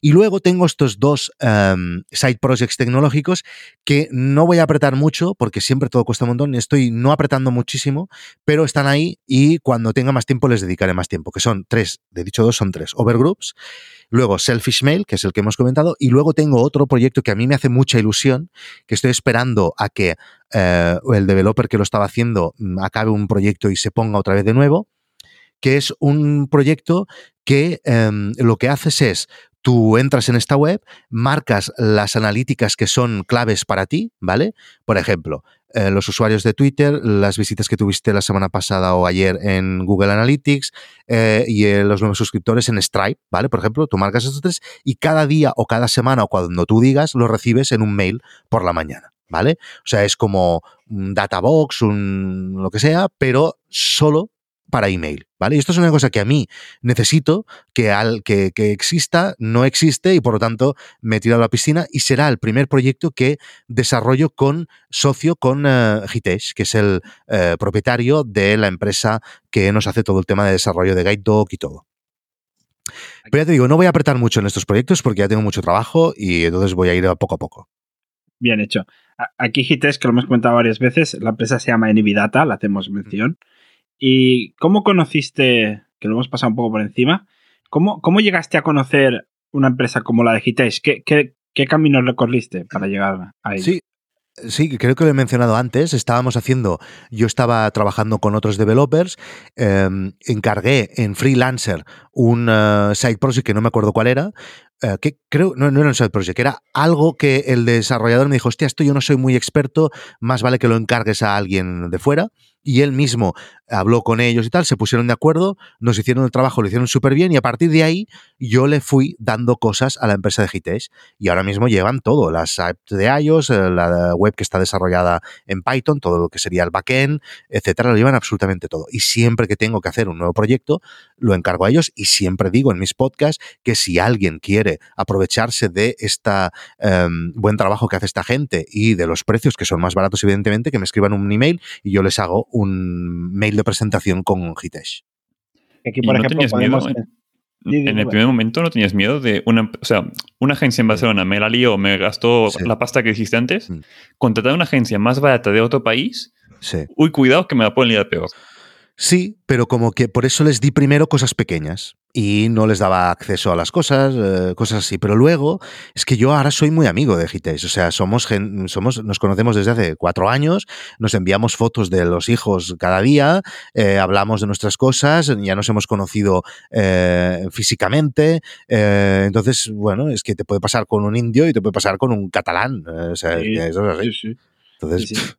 Y luego tengo estos dos em, side projects tecnológicos que no voy a apretar mucho porque siempre todo cuesta un montón. Estoy no apretando muchísimo, pero están ahí y cuando tenga más tiempo les dedicaré más tiempo, que son tres, de dicho dos son tres, Overgroups Luego Selfish Mail, que es el que hemos comentado. Y luego tengo otro proyecto que a mí me hace mucha ilusión, que estoy esperando a que eh, el developer que lo estaba haciendo mm, acabe un proyecto y se ponga otra vez de nuevo, que es un proyecto que em, lo que haces es tú entras en esta web, marcas las analíticas que son claves para ti, ¿vale? Por ejemplo, eh, los usuarios de Twitter, las visitas que tuviste la semana pasada o ayer en Google Analytics eh, y eh, los nuevos suscriptores en Stripe, ¿vale? Por ejemplo, tú marcas estos tres y cada día o cada semana o cuando tú digas, lo recibes en un mail por la mañana, ¿vale? O sea, es como un databox, un lo que sea, pero solo para email, ¿vale? Y esto es una cosa que a mí necesito que, al, que, exista, no existe y por lo tanto me he tirado a la piscina y será el primer proyecto que desarrollo con socio con uh, Hitesh, que es el eh, propietario de la empresa que nos hace todo el tema de desarrollo de Guide Dog y todo. Pero ya te digo, no voy a apretar mucho en estos proyectos porque ya tengo mucho trabajo y entonces voy a ir poco a poco. Bien hecho. Aquí Hitesh, que lo hemos comentado varias veces, la empresa se llama Enividata, la hacemos mención. ¿Y cómo conociste, que lo hemos pasado un poco por encima, cómo, cómo llegaste a conocer una empresa como la de Hitesh? ¿Qué, qué, qué caminos recorriste para llegar a ella? Sí, Sí, creo que lo he mencionado antes. Estábamos haciendo, yo estaba trabajando con otros developers, em, encargué en Freelancer un uh, side project que no me acuerdo cuál era, eh, que creo, no, no, era un side project, era algo que el desarrollador me dijo, hostia, esto yo no soy muy experto, más vale que lo encargues a alguien de fuera y él mismo habló con ellos y tal, se pusieron de acuerdo, nos hicieron el trabajo, lo hicieron súper bien y a partir de ahí yo le fui dando cosas a la empresa de Hitesh y ahora mismo llevan todo, las apps de iOS, eh, la web que está desarrollada en Python, todo lo que sería el backend, etcétera, lo llevan absolutamente todo. Y siempre que tengo que hacer un nuevo proyecto, lo encargo a ellos y siempre digo en mis podcasts que si alguien quiere aprovecharse de este buen trabajo que hace esta gente y de los precios que son más baratos, evidentemente, que me escriban un email y yo les hago un mail de presentación con Hitesh. Aquí, por ejemplo, miedo, en, el primer momento no tenías miedo de una, o sea, una agencia en Barcelona me la lió, me gastó la pasta que dijiste antes, mm. contratar una agencia más barata de otro país, uy, cuidado que me la pueden liar peor. Sí, pero como que por eso les di primero cosas pequeñas y no les daba acceso a las cosas, eh, cosas así. Pero luego es que yo ahora soy muy amigo de Hitesh, o sea, somos, somos, nos conocemos desde hace cuatro años, nos enviamos fotos de los hijos cada día, eh, hablamos de nuestras cosas, ya nos hemos conocido eh, físicamente. entonces, bueno, es que te puede pasar con un indio y te puede pasar con un catalán. o sea, eso es así. Entonces,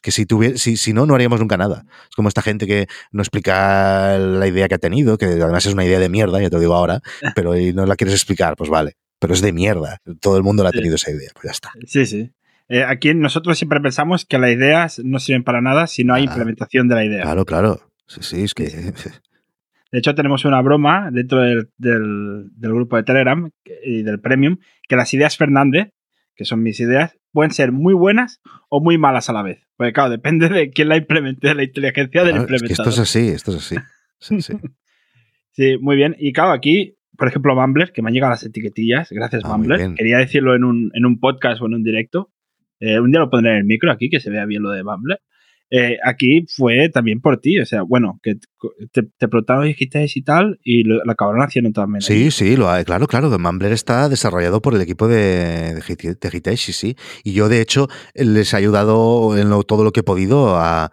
que si, si, si no, no haríamos nunca nada. Es como esta gente que no explica la idea que ha tenido, que además es una idea de mierda, ya te digo ahora, pero no la quieres explicar, pues vale. Pero es de mierda. Todo el mundo la ha tenido esa idea, pues ya está. Sí, sí. Eh, aquí nosotros siempre pensamos que las ideas no sirven para nada si no hay implementación de la idea. Claro, claro. Sí, sí, es que... De hecho, tenemos una broma dentro del, del, grupo de Telegram y del Premium, que las ideas Fernández, que son mis ideas, pueden ser muy buenas o muy malas a la vez. Porque claro, depende de quién la implemente, de la inteligencia del implementador. esto es así, esto es así. Sí, muy bien. Y claro, aquí, por ejemplo, Mumbler, que me han llegado las etiquetillas, gracias ah, Mumbler. Quería decirlo en un, en un podcast o en un directo. Eh, un día lo pondré en el micro aquí, que se vea bien lo de Mumbler. Eh, aquí fue también por ti, o sea, bueno, que te, te preguntaron y tal y lo, acabaron haciendo también. Sí, sí, lo, claro, claro, que Mumbler está desarrollado por el equipo de, de, sí, sí. Y yo, de hecho, les he ayudado en todo lo que he podido a,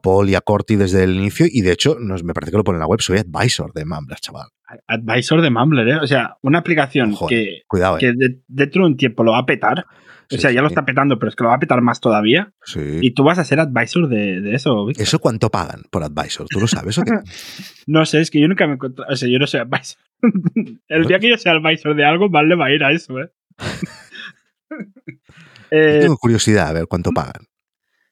Paul y a Corti desde el inicio y, de hecho, nos, me parece que lo pone en la web, soy advisor de Mumbler, chaval. Advisor de Mumbler, ¿eh? O sea, una aplicación que, cuidado, que eh. dentro de un tiempo lo va a petar o sea, ya lo está petando, pero es que lo va a petar más todavía. Sí. Y tú vas a ser advisor de, eso, ¿viste? ¿Eso cuánto pagan por advisor? ¿Tú lo sabes o qué? no sé, es que yo nunca me encontré. O sea, yo no soy advisor. El día que yo sea advisor de algo, mal le va a ir a eso, ¿eh? eh tengo curiosidad a ver cuánto pagan.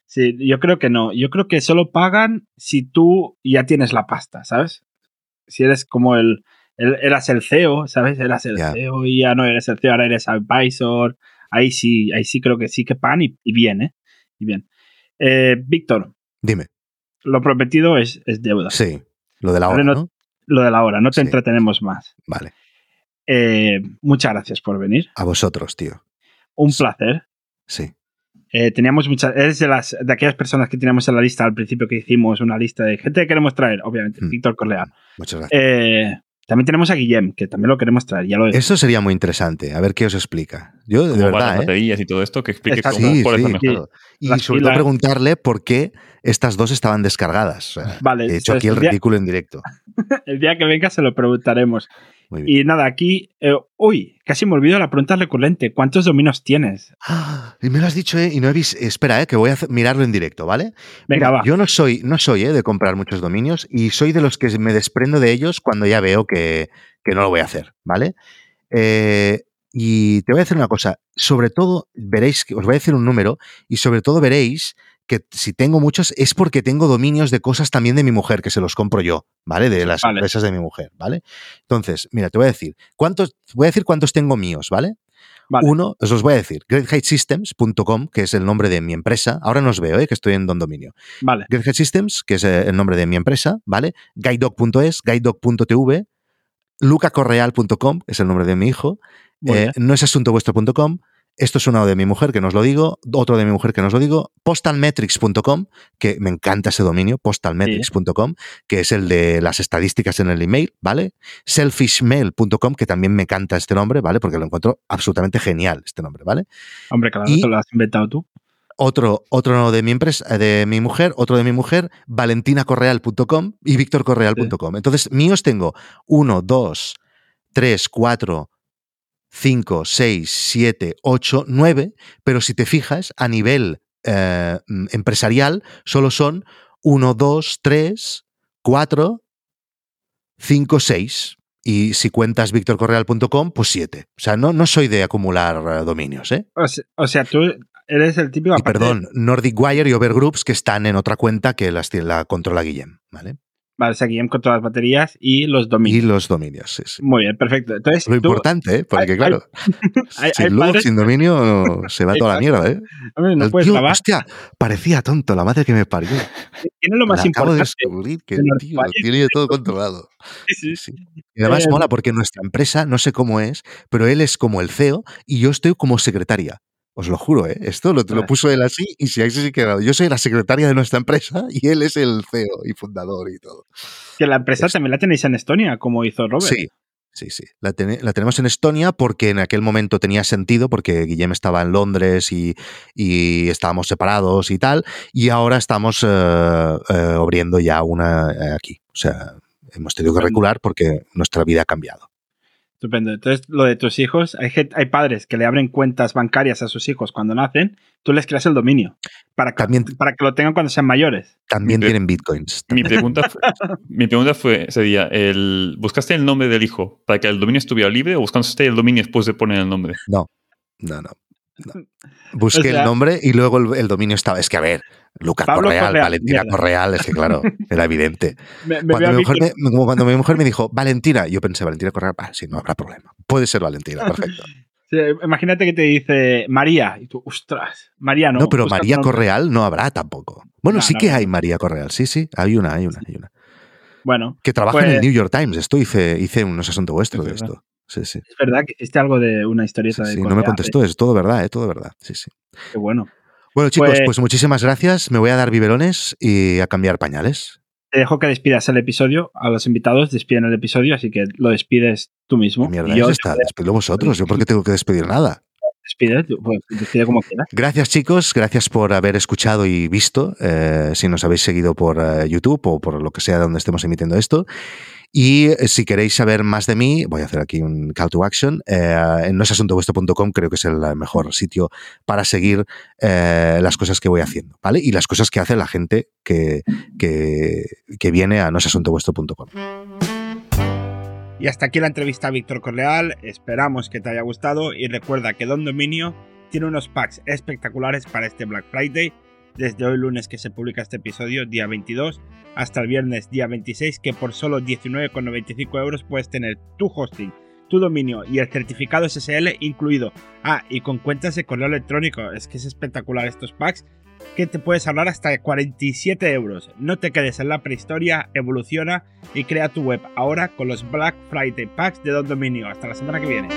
Sí, yo creo que no. Yo creo que solo pagan si tú ya tienes la pasta, ¿sabes? Si eres como el. eras el CEO, ¿sabes? Eras el CEO y ya no eres el CEO, ahora eres advisor ahí sí, ahí sí creo que sí que pan y, bien, ¿eh? Y bien. Eh, Víctor. Dime. Lo prometido es, es deuda. Sí, lo de la hora. No, Lo de la hora, no te entretenemos más. Vale. Eh, muchas gracias por venir. A vosotros, tío. Un placer. Sí. Eh, teníamos muchas. Eres de, las, de aquellas personas que teníamos en la lista al principio que hicimos una lista de gente que queremos traer, obviamente. Hmm. Víctor Corleán. Muchas gracias. Eh, también tenemos a Guillem, que también lo queremos traer. Ya lo Eso sería muy interesante. A ver qué os explica. Yo, de verdad. Las baterías y todo esto, que explique cómo sí, Y sobre todo preguntarle por qué estas dos estaban descargadas. vale. He hecho aquí el ridículo en directo. el día que venga se lo preguntaremos. Y nada, aquí. Eh, uy, casi me olvido la pregunta recurrente. ¿Cuántos dominios tienes? y me lo has dicho, ¿eh? Y no he visto. Espera, ¿eh? Que voy a mirarlo en directo, ¿vale? Venga, va. Yo no soy, no soy ¿eh? de comprar muchos dominios y soy de los que me desprendo de ellos cuando ya veo que, que no lo voy a hacer, ¿vale? Eh, y te voy a decir una cosa. Sobre todo, veréis que os voy a decir un número y sobre todo veréis que si tengo muchos es porque tengo dominios de cosas también de mi mujer, que se los compro yo, ¿vale? De las empresas de mi mujer, ¿vale? Entonces, mira, te voy a decir, ¿cuántos, voy a decir cuántos tengo míos, ¿vale? Uno, os los voy a decir, greatheightsystems.com, que es el nombre de mi empresa. Ahora no os veo, ¿eh? que estoy en Don Dominio. Vale. Systems, que es eh, el nombre de mi empresa, ¿vale? guidedoc.es, guidedoc.tv, lucacorreal.com, es el nombre de mi hijo, eh, no es asuntovuestro.com, esto es uno de mi mujer, que no os lo digo, otro de mi mujer, que no os lo digo, postalmetrics.com, que me encanta ese dominio, postalmetrics.com, que es el de las estadísticas en el email, ¿vale? Selfishmail.com, que también me encanta este nombre, ¿vale? Porque lo encuentro absolutamente genial, este nombre, ¿vale? Hombre, claro, y, lo has inventado tú. Otro, otro de mi empresa, de mi mujer, otro de mi mujer, valentinacorreal.com y victorcorreal.com. Entonces, míos tengo uno, dos, tres, cuatro, 5, 6, 7, 8, 9, pero si te fijas, a nivel eh, mm, empresarial solo son 1, 2, 3, 4, 5, 6. Y si cuentas victorcorreal.com, pues 7. O sea, no, no soy de acumular eh, dominios. ¿eh? O, sea, tú eres el típico... Y perdón, Nordic Wire y Overgroups que están en otra cuenta que las, la controla Guillem. ¿vale? Vale, seguimos con todas las baterías y los dominios. Y los dominios, sí, sí. Muy bien, perfecto. Entonces, Lo importante, ¿eh? Porque claro, sin luz, sin dominio, se va toda la mierda, ¿eh? no puedes tío, hostia, parecía tonto, la madre que me parió. Tiene lo más acabo importante. de descubrir que el tío tiene todo controlado. Sí, sí. Y además eh, mola porque nuestra empresa, no sé cómo es, pero él es como el CEO y yo estoy como secretaria. Os lo juro, ¿eh? Esto lo, lo puso él así y si ahí sí que Yo soy la secretaria de nuestra empresa y él es el CEO y fundador y todo. Que la empresa también la tenéis en Estonia, como hizo Robert. Sí, Sí, sí. La, tenemos en Estonia porque en aquel momento tenía sentido, porque Guillem estaba en Londres y, estábamos separados y tal, y ahora estamos eh, eh, abriendo ya una eh, aquí. O sea, hemos tenido que recular porque nuestra vida ha cambiado. Estupendo. Entonces, lo de tus hijos, hay, hay padres que le abren cuentas bancarias a sus hijos cuando nacen, tú les creas el dominio para que, para que lo tengan cuando sean mayores. También tienen bitcoins. Mi pregunta, fue, mi pregunta fue, sería, el, ¿buscaste el nombre del hijo para que el dominio estuviera libre o buscaste el dominio después de poner el nombre? No, no, no. Busqué el nombre y luego el, dominio estaba. Es que, a ver, Lucas Correal, Valentina Correal, es que, claro, era evidente. cuando, mi mujer me, dijo Valentina, yo pensé, Valentina Correal, ah, sí, no habrá problema. Puede ser Valentina, perfecto. imagínate que te dice María, y tú, ostras, María no. No, pero María Correal no habrá tampoco. Bueno, sí que hay María Correal, sí, sí, hay una, hay una, hay una. Bueno. Que trabaja en el pues New York Times. Esto hice, hice unos asuntos vuestros de esto. Es verdad que este algo de una historieta sí, de. Sí, no me contestó, es todo verdad, ¿eh? todo verdad. Sí, sí. Qué bueno. Bueno, chicos, pues, pues, muchísimas gracias. Me voy a dar biberones y a cambiar pañales. Te dejo que despidas el episodio. A los invitados despiden el episodio, así que lo despides tú mismo. Mierda, yo está. Despido vosotros. ¿Yo por qué tengo que despedir nada? Despide, pues, despide como quieras. Gracias, chicos. Gracias por haber escuchado y visto. Eh, si nos habéis seguido por eh, YouTube o por lo que sea donde estemos emitiendo esto. Y eh, si queréis saber más de mí, voy a hacer aquí un call to action. Eh, en noesasuntovuestro.com creo que es el mejor sitio para seguir eh, las cosas que voy haciendo, ¿vale? Y las cosas que hace la gente que, que, viene a noesasuntovuestro.com. Y hasta aquí la entrevista a Víctor Corleal. Esperamos que te haya gustado y recuerda que Don Dominio tiene unos packs espectaculares para este Black Friday desde hoy lunes que se publica este episodio, día 22, hasta el viernes, día 26, que por solo 19,95 euros puedes tener tu hosting, tu dominio y el certificado SSL incluido. Ah, y con cuentas de correo electrónico, es que es espectacular estos packs. que te puedes ahorrar hasta 47 euros. No te quedes en la prehistoria, evoluciona y crea tu web ahora con los Black Friday Packs de Don Dominio. Hasta la semana que viene.